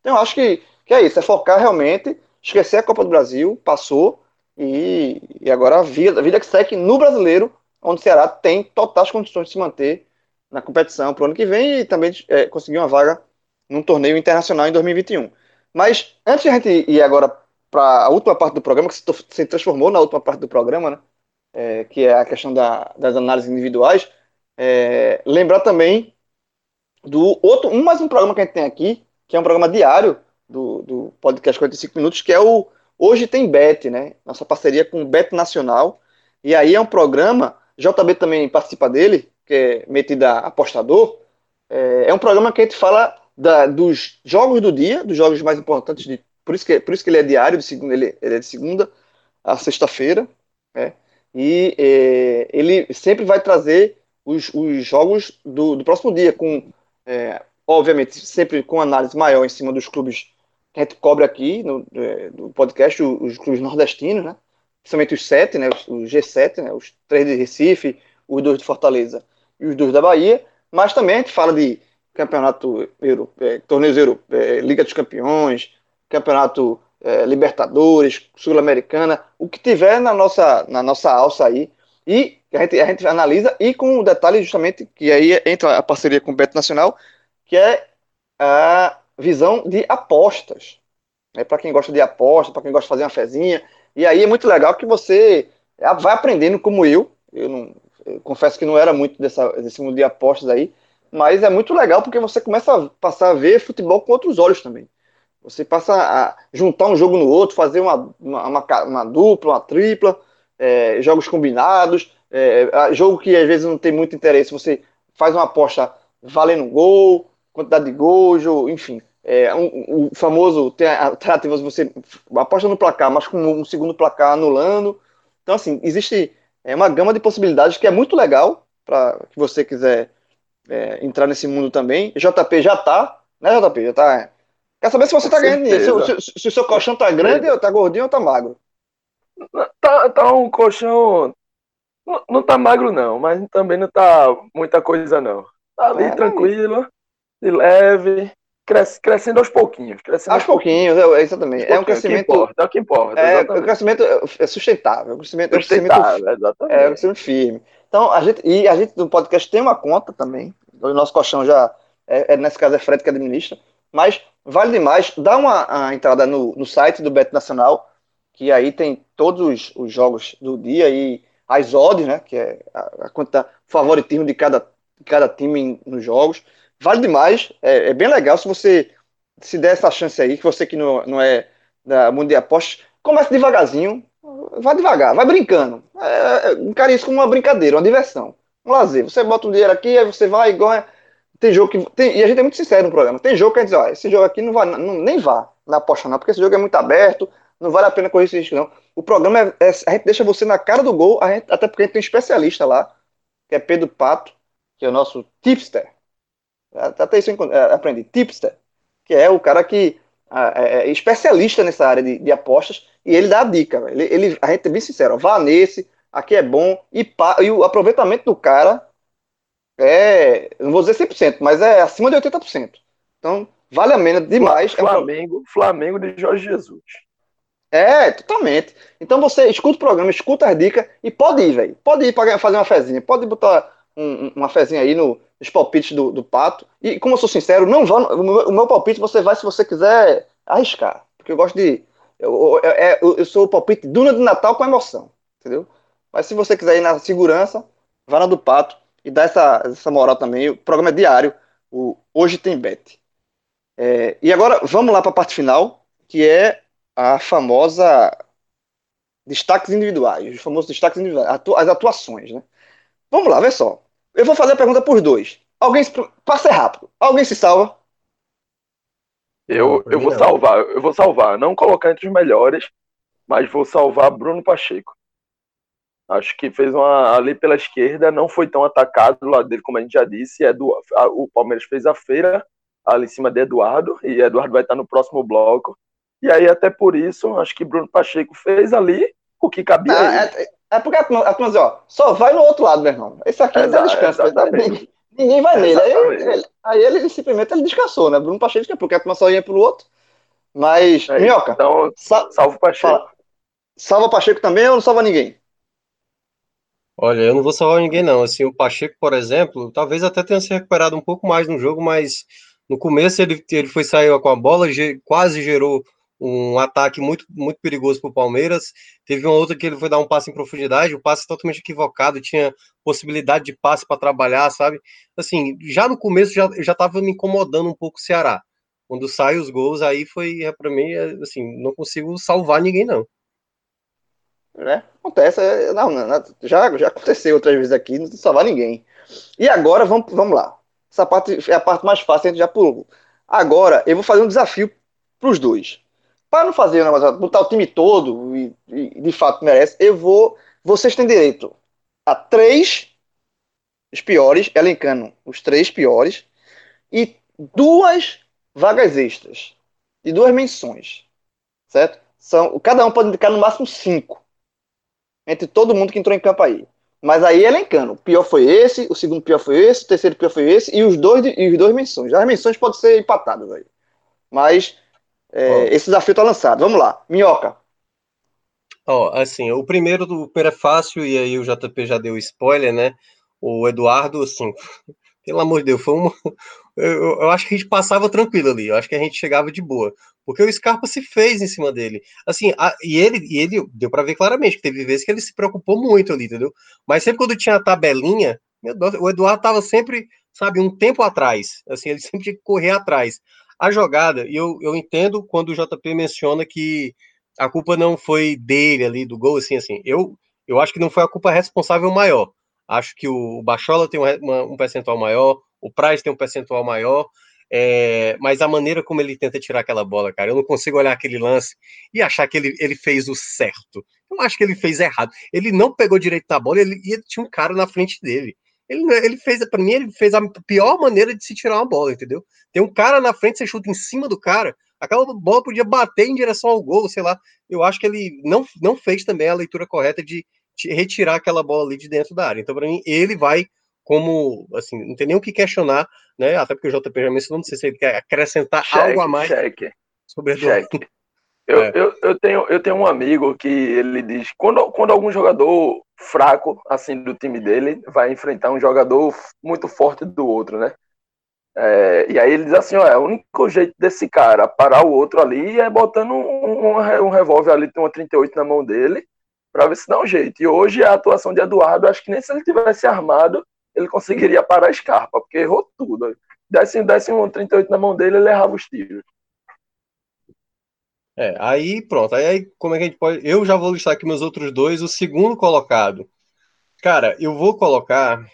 Então eu acho que, que é isso, é focar realmente, esquecer a Copa do Brasil, passou, e, e agora a vida, a vida que segue no brasileiro onde o Ceará tem totais condições de se manter na competição para o ano que vem e também é, conseguir uma vaga num torneio internacional em 2021. Mas antes de a gente ir agora para a última parte do programa, que se transformou na última parte do programa, né, é, que é a questão da, das análises individuais, é, lembrar também do outro, um mais um programa que a gente tem aqui, que é um programa diário do, do podcast 45 Minutos, que é o Hoje Tem Bet, né? Nossa parceria com o Bet Nacional. E aí é um programa JB também participa dele, que é metida apostador. É, é, um programa que a gente fala da, dos jogos do dia, dos jogos mais importantes, de, por, isso que, por isso que ele é diário, de segunda, ele, ele é de segunda a sexta-feira. Né? E é, ele sempre vai trazer os, os jogos do, do próximo dia, com, é, obviamente, sempre com análise maior em cima dos clubes que a gente cobre aqui no, é, do podcast, os, os clubes nordestinos, né? Principalmente os sete, né, os, os G7, né, os três de Recife, os dois de Fortaleza e os dois da Bahia, mas também a gente fala de campeonato europeu, é, torneios europeus, é, Liga dos Campeões, campeonato é, Libertadores, Sul-Americana, o que tiver na nossa, na nossa alça aí, e a gente, a gente analisa, e com o detalhe justamente, que aí entra a parceria com o Beto Nacional, que é a visão de apostas. É, para quem gosta de aposta, para quem gosta de fazer uma fezinha, e aí é muito legal que você vai aprendendo como eu. Eu, não, eu confesso que não era muito dessa, desse mundo de apostas aí, mas é muito legal porque você começa a passar a ver futebol com outros olhos também. Você passa a juntar um jogo no outro, fazer uma, uma, uma, uma dupla, uma tripla, é, jogos combinados, é, jogo que às vezes não tem muito interesse, você faz uma aposta valendo gol, quantidade de gols, enfim. É, um, o famoso tem você aposta no placar, mas com um segundo placar anulando. Então, assim, existe é, uma gama de possibilidades que é muito legal para que você quiser é, entrar nesse mundo também. JP já tá, né, JP? Já tá. Quer saber se você tá ganhando dinheiro? Se, se, se, o seu colchão tá grande, ou tá gordinho ou tá magro? Tá, tá um colchão. Não, não tá magro, não, mas também não tá muita coisa, não. Tá ali é, tranquilo, de leve, cres, crescendo aos pouquinhos. Crescendo aos, pouquinhos, pouquinhos. É, exatamente. É um crescimento. Que importa, é o que importa. É, o crescimento é sustentável. O crescimento, sustentável, é um crescimento, exatamente. É um crescimento firme. Então, a gente, e a gente do podcast tem uma conta também. O nosso colchão já, é, é, nesse caso, é Fred que administra. Mas vale demais. Dá uma entrada no, no site do Beto Nacional, que aí tem todos os, os jogos do dia e as odds, né? Que é a, a conta favoritismo de cada, de cada time nos jogos. Vale demais. É, é, bem legal se você se der essa chance aí, que você que não, não é da mundo de apostas, comece devagarzinho. Vai devagar, vai brincando. É, é, encare isso como uma brincadeira, uma diversão. Um lazer. Você bota o dinheiro aqui, aí você vai e ganha. Tem jogo que. Tem, e a gente é muito sincero no programa. Tem jogo que a gente diz, ó, esse jogo aqui não vai, não, nem vá na aposta, não, porque esse jogo é muito aberto, não vale a pena correr esse risco, não. O programa é, é, a gente deixa você na cara do gol, gente, até porque a gente tem um especialista lá, que é Pedro Pato, que é o nosso tipster. Até isso eu é, aprendi, tipster, que é o cara que é, é especialista nessa área de, de, apostas, e ele dá a dica. Ele, ele, a gente é bem sincero, vá nesse, aqui é bom, e, e o aproveitamento do cara é, não vou dizer 100%, mas é acima de 80%. Então, vale a pena demais. Flamengo, é. Flamengo de Jorge Jesus. É, totalmente. Então você escuta o programa, escuta as dicas e pode ir, velho. Pode ir para fazer uma fezinha, pode botar um, uma fezinha aí no, nos palpites do, do Pato. E como eu sou sincero, não vá, o meu palpite você vai se você quiser arriscar. Porque eu gosto de. Eu, eu, eu, eu sou o palpite Duna de Natal com emoção, entendeu? Mas se você quiser ir na segurança, vá na do Pato e dá essa, essa moral também. O programa é diário, o Hoje Tem Bet. É, e agora vamos lá para a parte final, que é a famosa destaques individuais, os famosos destaques individuais, as atuações, né? Vamos lá, vê só. Eu vou fazer a pergunta por dois. Alguém se, passa rápido. Alguém se salva? Eu, eu vou salvar, eu vou salvar, não colocar entre os melhores, mas vou salvar Bruno Pacheco. Acho que fez uma ali pela esquerda, não foi tão atacado do lado dele, como a gente já disse. É do, a, o Palmeiras fez a feira ali em cima de Eduardo, e Eduardo vai estar no próximo bloco. E aí, até por isso, acho que Bruno Pacheco fez ali o que cabia. Ah, é, é, porque a turma, a turma diz, ó, só vai no outro lado, meu irmão. Esse aqui Exa, descansa. Ninguém, ninguém vai nele. Aí ele, aí ele, simplesmente ele descansou, né? Bruno Pacheco, porque a turma só ia pro outro. Mas, é, Minhoca. Então, salva o Pacheco. Fala, salva o Pacheco também ou não salva ninguém? Olha, eu não vou salvar ninguém, não. Assim, o Pacheco, por exemplo, talvez até tenha se recuperado um pouco mais no jogo, mas no começo ele, ele foi sair com a bola, quase gerou um ataque muito, muito perigoso para o Palmeiras. Teve uma outra que ele foi dar um passe em profundidade, o passe totalmente equivocado, tinha possibilidade de passe para trabalhar, sabe? Assim, já no começo já já estava me incomodando um pouco o Ceará. Quando sai os gols, aí foi é, para mim, é, assim, não consigo salvar ninguém não. Né? Acontece, é, não, não, já, já aconteceu outras vezes aqui, não salvar ninguém. E agora vamos, vamos lá. Essa parte é a parte mais fácil, a gente já pulou. Agora eu vou fazer um desafio para os dois para não fazer o negócio, botar o time todo, e, e, de fato merece, eu vou. Vocês têm direito a três os piores, elencando os três piores, e duas vagas extras. E duas menções. Certo? São, cada um pode indicar no máximo cinco. Entre todo mundo que entrou em campo aí. Mas aí elencando. O pior foi esse, o segundo pior foi esse, o terceiro pior foi esse, e os dois, e os dois menções. As menções podem ser empatadas aí. Mas é, esse desafio está lançado. Vamos lá. Minhoca. Ó, oh, assim, o primeiro do fácil e aí o JP já deu spoiler, né? O Eduardo, assim, [laughs] pelo amor de Deus, foi uma. [laughs] Eu, eu, acho que a gente passava tranquilo ali, eu acho que a gente chegava de boa, porque o Scarpa se fez em cima dele. Assim, a, e ele, e ele deu para ver claramente que teve vezes que ele se preocupou muito ali, entendeu? Mas sempre quando tinha a tabelinha, Meu Deus, o Eduardo estava sempre, sabe, um tempo atrás. Assim, ele [laughs] sempre tinha que correr atrás. A jogada, e eu, eu entendo quando o JP menciona que a culpa não foi dele ali, do gol, assim, assim. Eu, eu acho que não foi a culpa responsável maior. Acho que o Bachola tem um, um percentual maior, o Price tem um percentual maior, é, mas a maneira como ele tenta tirar aquela bola, cara, eu não consigo olhar aquele lance e achar que ele, ele fez o certo. Eu acho que ele fez errado. Ele não pegou direito na bola ele, e tinha um cara na frente dele. Ele, ele fez, para mim, ele fez a pior maneira de se tirar uma bola, entendeu? Tem um cara na frente, você chuta em cima do cara, aquela bola podia bater em direção ao gol, sei lá. Eu acho que ele não, não fez também a leitura correta de, de retirar aquela bola ali de dentro da área. Então, para mim, ele vai como, assim, não tem nem o que questionar, né? Até porque o JP já mencionou, não sei se ele quer acrescentar cheque, algo a mais cheque, sobre cheque. Eu, é. eu, eu, tenho, eu tenho um amigo que ele diz quando, quando algum jogador fraco assim do time dele vai enfrentar um jogador muito forte do outro, né? É, e aí ele diz assim, ó, é, o único jeito desse cara parar o outro ali é botando um, um, um revólver ali, tem uma 38 na mão dele, para ver se dá um jeito. E hoje a atuação de Eduardo, acho que nem se ele tivesse armado, ele conseguiria parar a Scarpa, porque errou tudo. Desse, desse um 38 na mão dele, ele errava os tiros. É, aí pronto. Aí como é que a gente pode. Eu já vou listar aqui meus outros dois. O segundo colocado. Cara, eu vou colocar.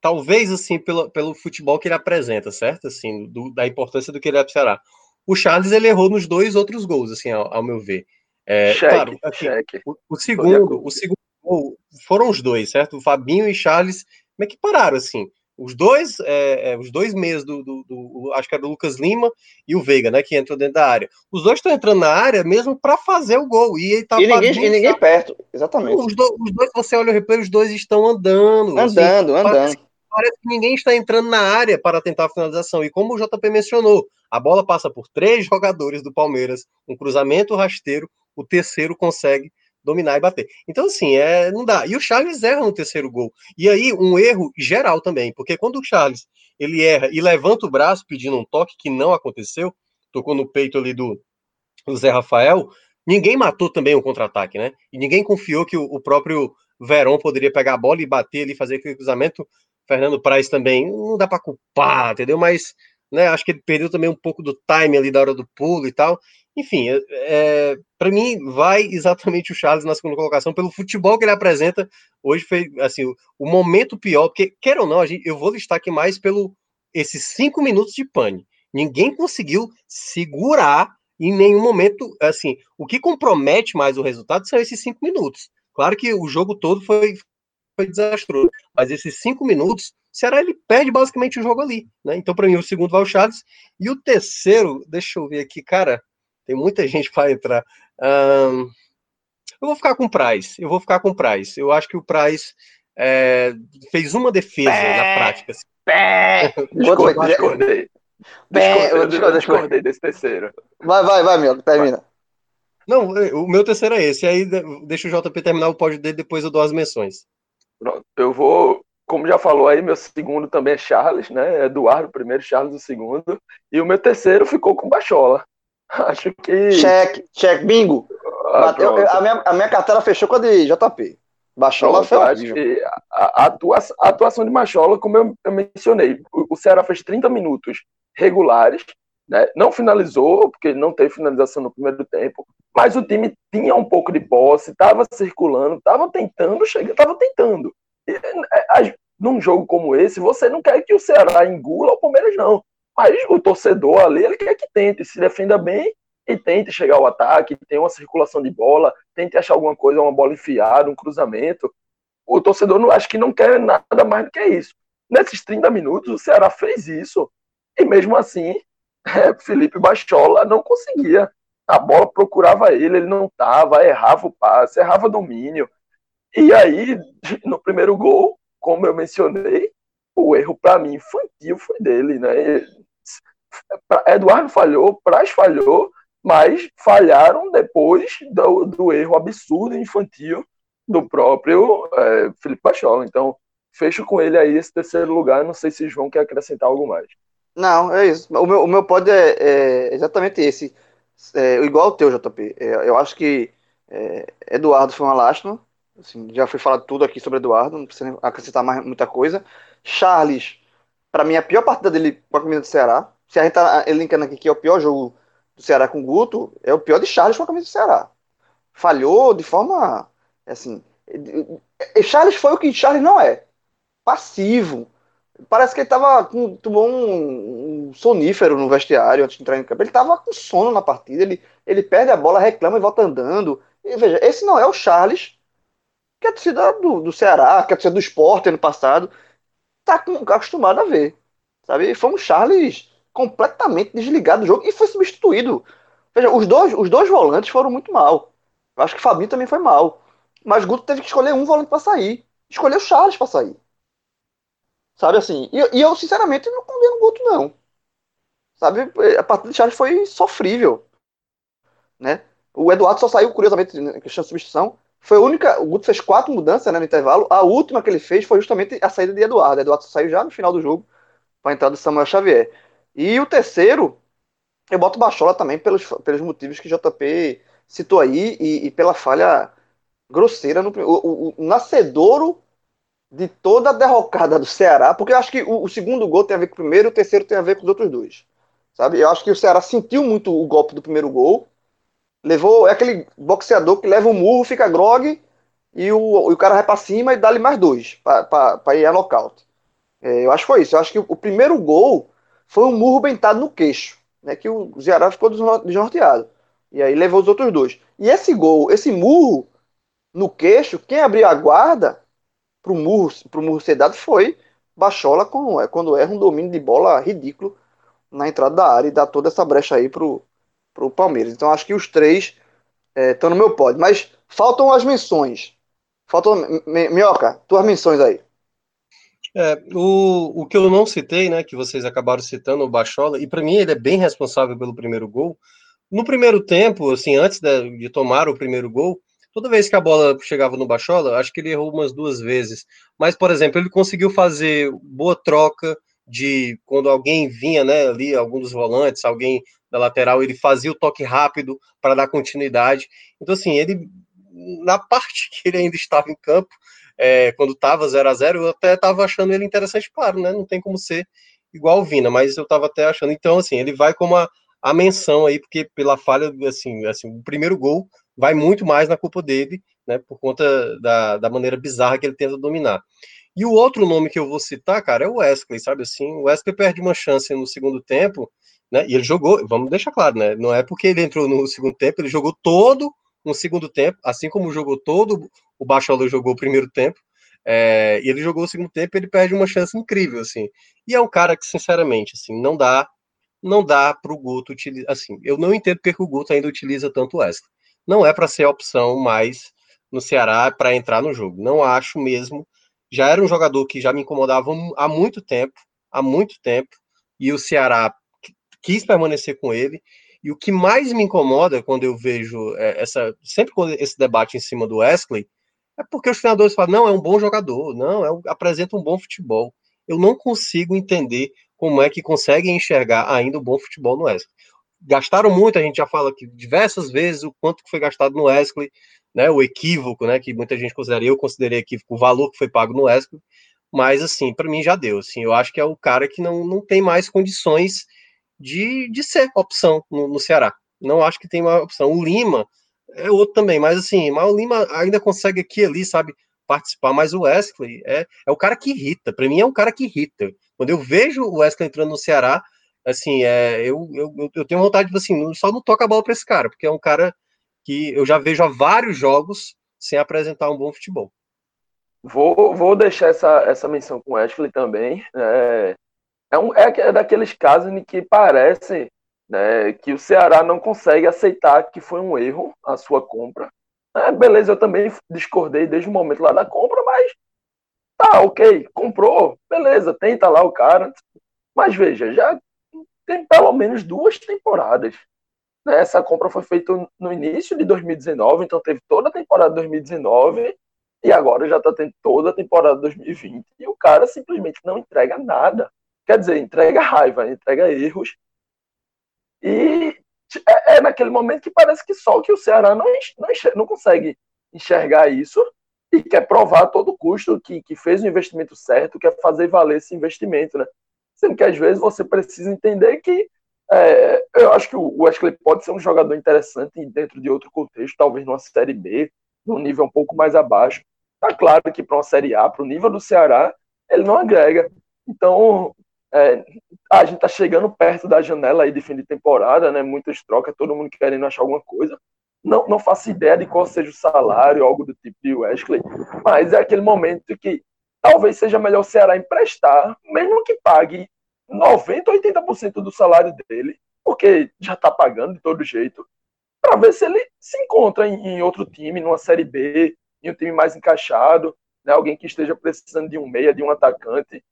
Talvez assim, pelo, pelo futebol que ele apresenta, certo? Assim, do, da importância do que ele é O Charles ele errou nos dois outros gols, assim, ao, ao meu ver. É, cheque, claro, assim, o, o, segundo, o segundo foram os dois, certo? O Fabinho e Charles, como é que pararam assim? Os dois, é, é, os dois meios do, do, do, acho que era o Lucas Lima e o Veiga, né, que entrou dentro da área. Os dois estão entrando na área mesmo para fazer o gol. E, tá e ninguém, e ninguém perto, exatamente. Os, do, os, dois, você olha o replay, os dois estão andando. Andando, assim, andando. Parece, parece, que ninguém está entrando na área para tentar a finalização. E como o JP mencionou, a bola passa por três jogadores do Palmeiras, um cruzamento rasteiro, o terceiro consegue dominar e bater. Então, assim, é, não dá. E o Charles erra no terceiro gol. E aí, um erro geral também, porque quando o Charles ele erra e levanta o braço pedindo um toque que não aconteceu, tocou no peito ali do, do Zé Rafael, ninguém matou também o contra-ataque, né? E ninguém confiou que o, o próprio Verón poderia pegar a bola e bater ali, fazer aquele cruzamento. Fernando Praz também, não dá para culpar, entendeu? Mas, né, acho que ele perdeu também um pouco do time ali da hora do pulo e tal. Enfim, é, é para mim vai exatamente o Charles na segunda colocação pelo futebol que ele apresenta. Hoje foi assim o, o momento pior, porque quer ou não, a gente, eu vou listar aqui mais pelo esses cinco minutos de pane. Ninguém conseguiu segurar em nenhum momento. Assim, o que compromete mais o resultado são esses cinco minutos. Claro que o jogo todo foi, foi desastroso, mas esses cinco minutos, Ceará ele perde basicamente o jogo ali, né? Então, para mim, o segundo vai o Charles e o terceiro, deixa eu ver aqui, cara. Tem muita [laughs] gente para entrar. Um, eu vou ficar com o Price. Eu vou ficar com o Price. Eu acho que o Price é, fez uma defesa Pé, na prática. Assim. Pé, [laughs] discordei. discordei. Pé, eu discordei, desse terceiro. Vai, vai, vai, meu, termina. Não, o meu terceiro é esse. Aí deixa o JP terminar o pódio dele, depois eu dou as menções. Pronto, eu vou, como já falou aí, meu segundo também é Charles, né? Eduardo, o primeiro, Charles, o segundo. E o meu terceiro ficou com Bachola. [laughs] Acho que. Cheque, cheque, bingo. Ah, eu, eu, a, minha, a minha cartela fechou com a de JP. Bachola foi a, atuação, a atuação de Machola, como eu, eu mencionei, o, o, Ceará fez 30 minutos regulares, né? não finalizou, porque não teve finalização no primeiro tempo, mas o time tinha um pouco de posse, estava circulando, estava tentando chegar, estava tentando. E, é, num jogo como esse, você não quer que o Ceará engula o Palmeiras, não. Mas o torcedor ali, ele quer que tente, se defenda bem e tente chegar ao ataque, tenha uma circulação de bola, tente achar alguma coisa, uma bola enfiada, um cruzamento. O torcedor não acho que não quer nada mais do que isso. Nesses 30 minutos, o Ceará fez isso. E mesmo assim, [laughs] é, Felipe Bachola não conseguia. A bola procurava ele, ele não tava, errava o passe, errava domínio. E aí, no primeiro gol, como eu mencionei, o erro para mim infantil foi dele, né? Eduardo falhou, Praz falhou, mas falharam depois do, do erro absurdo infantil do próprio é, Felipe Bachola. Então, fecho com ele aí esse terceiro lugar. Não sei se João quer acrescentar algo mais. Não, é isso. O meu, o meu pódio é, é exatamente esse. É, igual o teu, JP. É, eu acho que é, Eduardo foi uma lástima. Assim, já foi falado tudo aqui sobre Eduardo, não precisa acrescentar mais muita coisa. Charles, para mim, a pior partida dele com a camisa do Ceará. Se a gente tá elencando aqui que é o pior jogo do Ceará com o Guto, é o pior de Charles com a camisa do Ceará. Falhou de forma. Assim. Charles foi o que Charles não é. Passivo. Parece que ele tava com, tomou um, um, sonífero no vestiário antes de entrar em campo. Ele tava com sono na partida. Ele, ele perde a bola, reclama e volta andando. E veja, esse não é o Charles que a torcida do, do Ceará, que a torcida do esporte ano passado tá acostumada a ver. Sabe? Foi um Charles completamente desligado do jogo e foi substituído. Veja, os dois, os dois volantes foram muito mal. Eu acho que o Fabinho também foi mal. Mas Guto teve que escolher um volante para sair. Escolheu o Charles para sair. Sabe assim? E, e, eu, sinceramente, não condeno o Guto, não. Sabe? A partida de Charles foi sofrível. Né? O Eduardo só saiu, curiosamente, na questão de substituição. Foi a única. O Guto fez quatro mudanças né, no intervalo. A última que ele fez foi justamente a saída de Eduardo. Eduardo saiu já no final do jogo para a entrada do Samuel Xavier. E o terceiro, eu boto Bachola também pelos, pelos motivos que JP citou aí e, e pela falha grosseira no o, o, o nascedouro de toda a derrocada do Ceará, porque eu acho que o, o, segundo gol tem a ver com o primeiro, o terceiro tem a ver com os outros dois. Sabe? Eu acho que o Ceará sentiu muito o golpe do primeiro gol, levou é aquele boxeador que leva um murro, fica grog e o, o cara vai para cima e dá-lhe mais dois para ir a nocaute. É, eu acho que foi isso. Eu acho que o, primeiro gol foi um murro bentado no queixo, né, que o Ceará ficou desnorteado. E aí levou os outros dois. E esse gol, esse murro no queixo, quem abriu a guarda pro murro, pro murro ser dado foi Bachola com, é, quando erra um domínio de bola ridículo na entrada da área e dá toda essa brecha aí pro, pro Palmeiras. Então acho que os três estão é, no meu pódio. Mas faltam as menções. Faltam. Minhoca, tuas menções aí. É, o, o que eu não citei, né, que vocês acabaram citando, o Bachola, e para mim ele é bem responsável pelo primeiro gol. No primeiro tempo, assim, antes de, de, tomar o primeiro gol, toda vez que a bola chegava no Bachola, acho que ele errou umas duas vezes. Mas, por exemplo, ele conseguiu fazer boa troca de quando alguém vinha, né, ali, algum dos volantes, alguém da lateral, ele fazia o toque rápido para dar continuidade. Então, assim, ele, na parte que ele ainda estava em campo, é, quando estava 0 a 0 eu até estava achando ele interessante, claro, né? Não tem como ser igual o Vina, mas eu estava até achando. Então, assim, ele vai como a, a menção aí, porque pela falha, assim, assim, o primeiro gol vai muito mais na culpa dele, né? Por conta da, da maneira bizarra que ele tenta dominar. E o outro nome que eu vou citar, cara, é o Wesley, sabe assim? O Wesley perde uma chance no segundo tempo, né? E ele jogou, vamos deixar claro, né? Não é porque ele entrou no segundo tempo, ele jogou todo um segundo tempo, assim como jogou todo o Bachola jogou o primeiro tempo, é, e ele jogou o segundo tempo, ele perde uma chance incrível, assim. E é um cara que, sinceramente, assim, não dá, não dá para o Guto utilizar, assim, eu não entendo porque o Guto ainda utiliza tanto o. Não é para ser a opção mais no Ceará para entrar no jogo. Não acho mesmo. Já era um jogador que já me incomodava há muito tempo, há muito tempo, e o Ceará quis permanecer com ele. E o que mais me incomoda quando eu vejo é, essa, sempre quando esse debate em cima do Wesley, é porque os treinadores falam, não, é um bom jogador, não, é, apresenta um bom futebol. Eu não consigo entender como é que conseguem enxergar ainda o bom futebol no Wesley. Gastaram muito, a gente já fala aqui diversas vezes o quanto que foi gastado no Wesley, né, o equívoco, né, que muita gente considera, eu considerei equívoco, o valor que foi pago no Wesley, mas assim, para mim já deu, assim, eu acho que é o cara que não, não tem mais condições de, de ser opção no, no Ceará. Não acho que tem uma opção. O Lima é outro também, mas assim, mas o Lima ainda consegue aqui e ali, sabe, participar, mas o Wesley é, é o cara que irrita. Para mim é um cara que irrita. Quando eu vejo o Wesley entrando no Ceará, assim, é, eu, eu, eu tenho vontade de assim, só não toca a bola para esse cara, porque é um cara que eu já vejo há vários jogos sem apresentar um bom futebol. Vou, vou deixar essa, essa menção com o Wesley também. É, é, um, é, é daqueles casos em que parece né, que o Ceará não consegue aceitar que foi um erro a sua compra. É, beleza, eu também discordei desde o momento lá da compra, mas tá, ok, comprou, beleza, tenta lá o cara. Mas veja, já tem pelo menos duas temporadas. Né? Essa compra foi feita no início de 2019, então teve toda a temporada de 2019 e agora já está tendo toda a temporada de 2020. E o cara simplesmente não entrega nada. Quer dizer, entrega raiva, entrega erros. E é, é naquele momento que parece que só que o Ceará não, não, não consegue enxergar isso e quer provar a todo custo que, que fez o investimento certo, quer fazer valer esse investimento, né? Sendo que às vezes você precisa entender que é, eu acho que o Wesley pode ser um jogador interessante dentro de outro contexto, talvez numa Série B, num nível um pouco mais abaixo. Tá claro que para uma Série A, para o nível do Ceará, ele não agrega. Então, é, a gente tá chegando perto da janela aí de fim de temporada, né? Muitas trocas, todo mundo querendo achar alguma coisa. Não, não faço ideia de qual seja o salário, algo do tipo de Wesley, mas é aquele momento que talvez seja melhor o Ceará emprestar, mesmo que pague 90% ou 80% do salário dele, porque já está pagando de todo jeito, para ver se ele se encontra em, em, outro time, numa Série B, em um time mais encaixado, né, alguém que esteja precisando de um meia, de um atacante,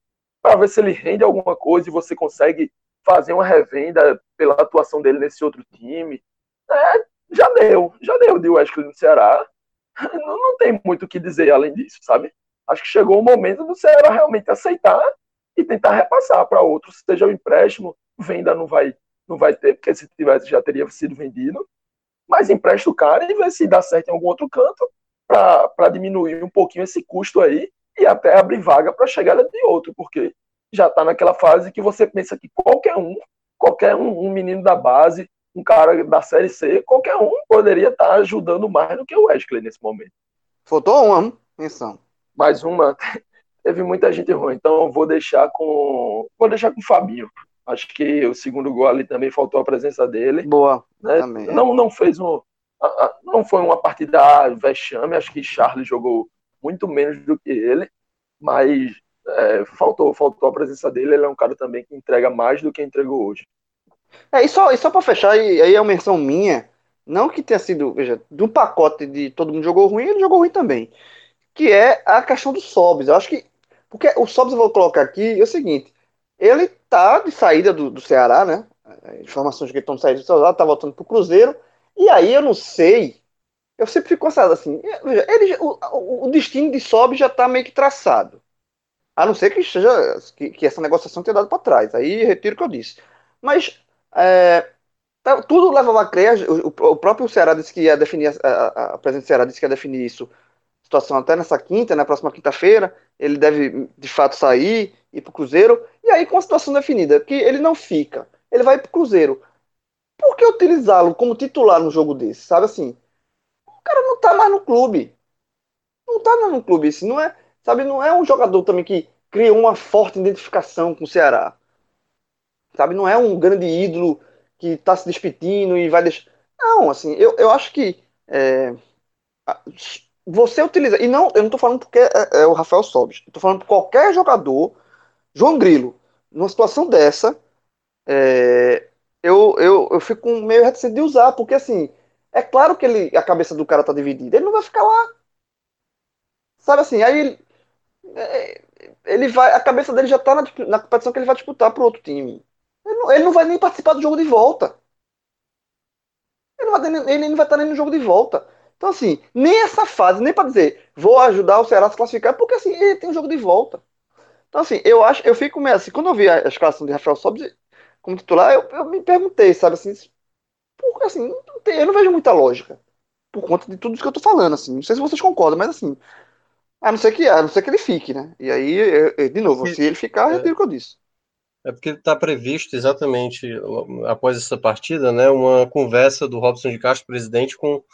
para ver se ele rende alguma coisa e você consegue fazer uma revenda pela atuação dele nesse outro time. É, já deu, já deu de Wesley no Ceará. [laughs] Não, não tem muito o que dizer além disso, sabe? Acho que chegou o momento do Ceará realmente aceitar e tentar repassar para outros, seja o empréstimo, venda não vai, não vai ter, porque se tivesse já teria sido vendido, mas empresta o cara e vê se dá certo em algum outro canto para diminuir um pouquinho esse custo aí e até abrir vaga para a chegada de outro, porque já está naquela fase que você pensa que qualquer um, qualquer um, um, menino da base, um cara da Série C, qualquer um poderia estar tá ajudando mais do que o Wesley nesse momento. Faltou uma menção. Mais uma [laughs] teve muita gente ruim, então vou deixar com vou deixar com o Fabinho. Acho que o segundo gol ali também faltou a presença dele. Boa. Né? Também, é. Não não fez um não foi uma partida vexame, acho que Charles jogou muito menos do que ele, mas é, faltou, faltou a presença dele. Ele é um cara também que entrega mais do que entregou hoje. É, e só, e só para fechar, e aí é uma menção minha, não que tenha sido, veja, do pacote de todo mundo jogou ruim, ele jogou ruim também. Que é a questão dos sobs. Eu acho que porque o Sobs eu vou colocar aqui é o seguinte: ele tá de saída do, do Ceará, né? Informações que estão saindo do Ceará, tá voltando pro Cruzeiro. E aí eu não sei. Eu sempre fico cansado assim. Veja, ele, o, o destino de Sob já tá meio que traçado. A não ser que, seja, que, que essa negociação tenha dado para trás. Aí retiro o que eu disse. Mas é, tá, tudo leva a crer. O, o, próprio Ceará disse que ia definir. A, a, a presidente Ceará disse que ia definir isso situação até nessa quinta, na próxima quinta-feira, ele deve de fato sair, ir para o Cruzeiro, e aí com a situação definida, que ele não fica, ele vai para o Cruzeiro. Por que utilizá-lo como titular no jogo desse? Sabe assim? O cara não tá mais no clube. Não tá mais no clube, assim, não é, sabe, não é um jogador também que cria uma forte identificação com o Ceará. Sabe, não é um grande ídolo que está se despedindo e vai deixar. Não, assim, eu, eu acho que é, você utiliza. E não, eu não tô falando porque é, é o Rafael Sobis. Eu tô falando qualquer jogador. João Grilo, numa situação dessa, é, eu, eu, eu fico meio reticente de usar, porque assim, é claro que ele, a cabeça do cara tá dividida. Ele não vai ficar lá. Sabe assim, aí ele, é, ele vai. A cabeça dele já tá na, na competição que ele vai disputar pro outro time. Ele não, ele não vai nem participar do jogo de volta. Ele não vai, ele não vai estar nem no jogo de volta. Então, assim, nem essa fase, nem para dizer, vou ajudar o Ceará a se classificar, porque assim, ele tem um jogo de volta. Então, assim, eu acho, eu fico meio assim, quando eu vi a escalação de Rafael Sobis como titular, eu, eu me perguntei, sabe assim, porque assim, não tem, eu não vejo muita lógica. Por conta de tudo isso que eu tô falando, assim. Não sei se vocês concordam, mas assim. A não ser que, a não ser que ele fique, né? E aí, eu, eu, de novo, se ele ficar, eu retiro o que eu disse. É porque está previsto exatamente após essa partida, né, uma conversa do Robson de Castro, presidente, com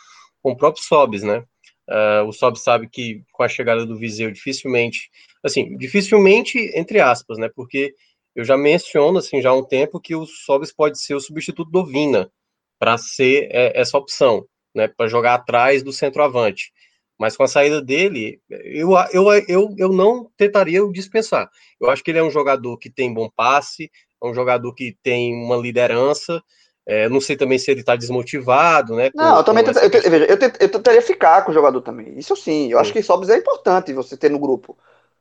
com o próprio Sobs, né? Uh, o Sobs sabe que com a chegada do Viseu, dificilmente, assim, dificilmente, entre aspas, né? Porque eu já menciono, assim, já há um tempo que o Sobs pode ser o substituto do Vina para ser é, essa opção, né? Para jogar atrás do centroavante. Mas com a saída dele, eu, eu, eu, eu não tentaria dispensar. Eu acho que ele é um jogador que tem bom passe, é um jogador que tem uma liderança, é, não sei também se ele está desmotivado, né? Com, não, eu também tenta, eu, veja, eu, eu, tentaria ficar com o jogador também. Isso sim, eu sim. acho que Sobs é importante você ter no grupo.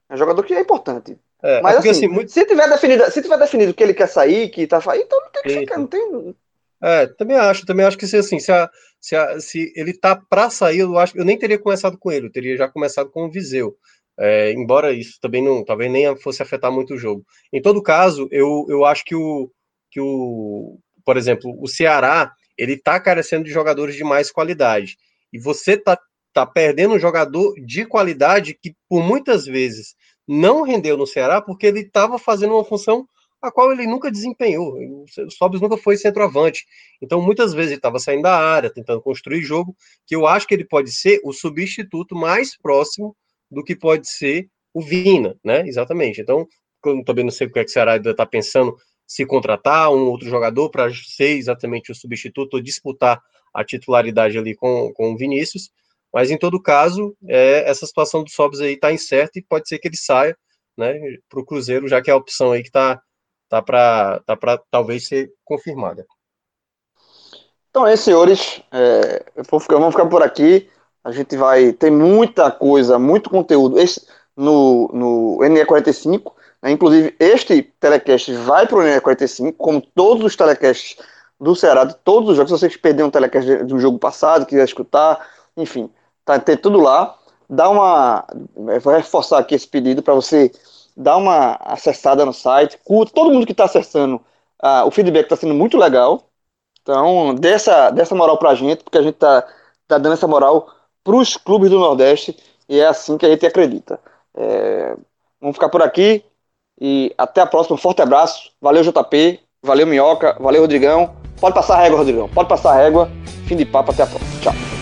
É um jogador que é importante. É, Mas é porque, assim, assim muito... se, tiver definido, se tiver definido que ele quer sair, que tá então não tem que ficar, não tem. É, também acho, também acho que se assim, se, a, se, a, se ele tá para sair, eu acho eu nem teria começado com ele, eu teria já começado com o Viseu. É, embora isso também não, talvez nem fosse afetar muito o jogo. Em todo caso, eu, eu acho que o, que o, por exemplo, o Ceará, ele tá carecendo de jogadores de mais qualidade. E você tá tá perdendo um jogador de qualidade que por muitas vezes não rendeu no Ceará porque ele estava fazendo uma função a qual ele nunca desempenhou. O Sobis nunca foi centroavante. Então, muitas vezes ele estava saindo da área, tentando construir jogo, que eu acho que ele pode ser o substituto mais próximo do que pode ser o Vina, né? Exatamente. Então, eu também não sei o que, é que o Ceará está pensando se contratar um outro jogador para ser exatamente o substituto ou disputar a titularidade ali com, com o Vinícius. Mas em todo caso, é, essa situação do Sobs aí está incerta e pode ser que ele saia né, para o Cruzeiro, já que é a opção aí que está tá para tá para talvez ser confirmada. Então é, senhores, é, vamos ficar por aqui. A gente vai ter muita coisa, muito conteúdo esse, no, no NE45. Né? Inclusive, este telecast vai para o NE45, como todos os telecasts do Ceará, de todos os jogos. Se vocês perderam um telecast um jogo passado, quiser escutar, enfim, tá, tem tudo lá. Dá uma. Vou reforçar aqui esse pedido para você dá uma acessada no site, curta, todo mundo que está acessando, uh, o feedback está sendo muito legal. Então, dê essa moral para a gente, porque a gente está tá dando essa moral para os clubes do Nordeste e é assim que a gente acredita. É, vamos ficar por aqui e até a próxima. Um forte abraço. Valeu, JP. Valeu, Minhoca. Valeu, Rodrigão. Pode passar a régua, Rodrigão. Pode passar a régua. Fim de papo. Até a próxima. Tchau.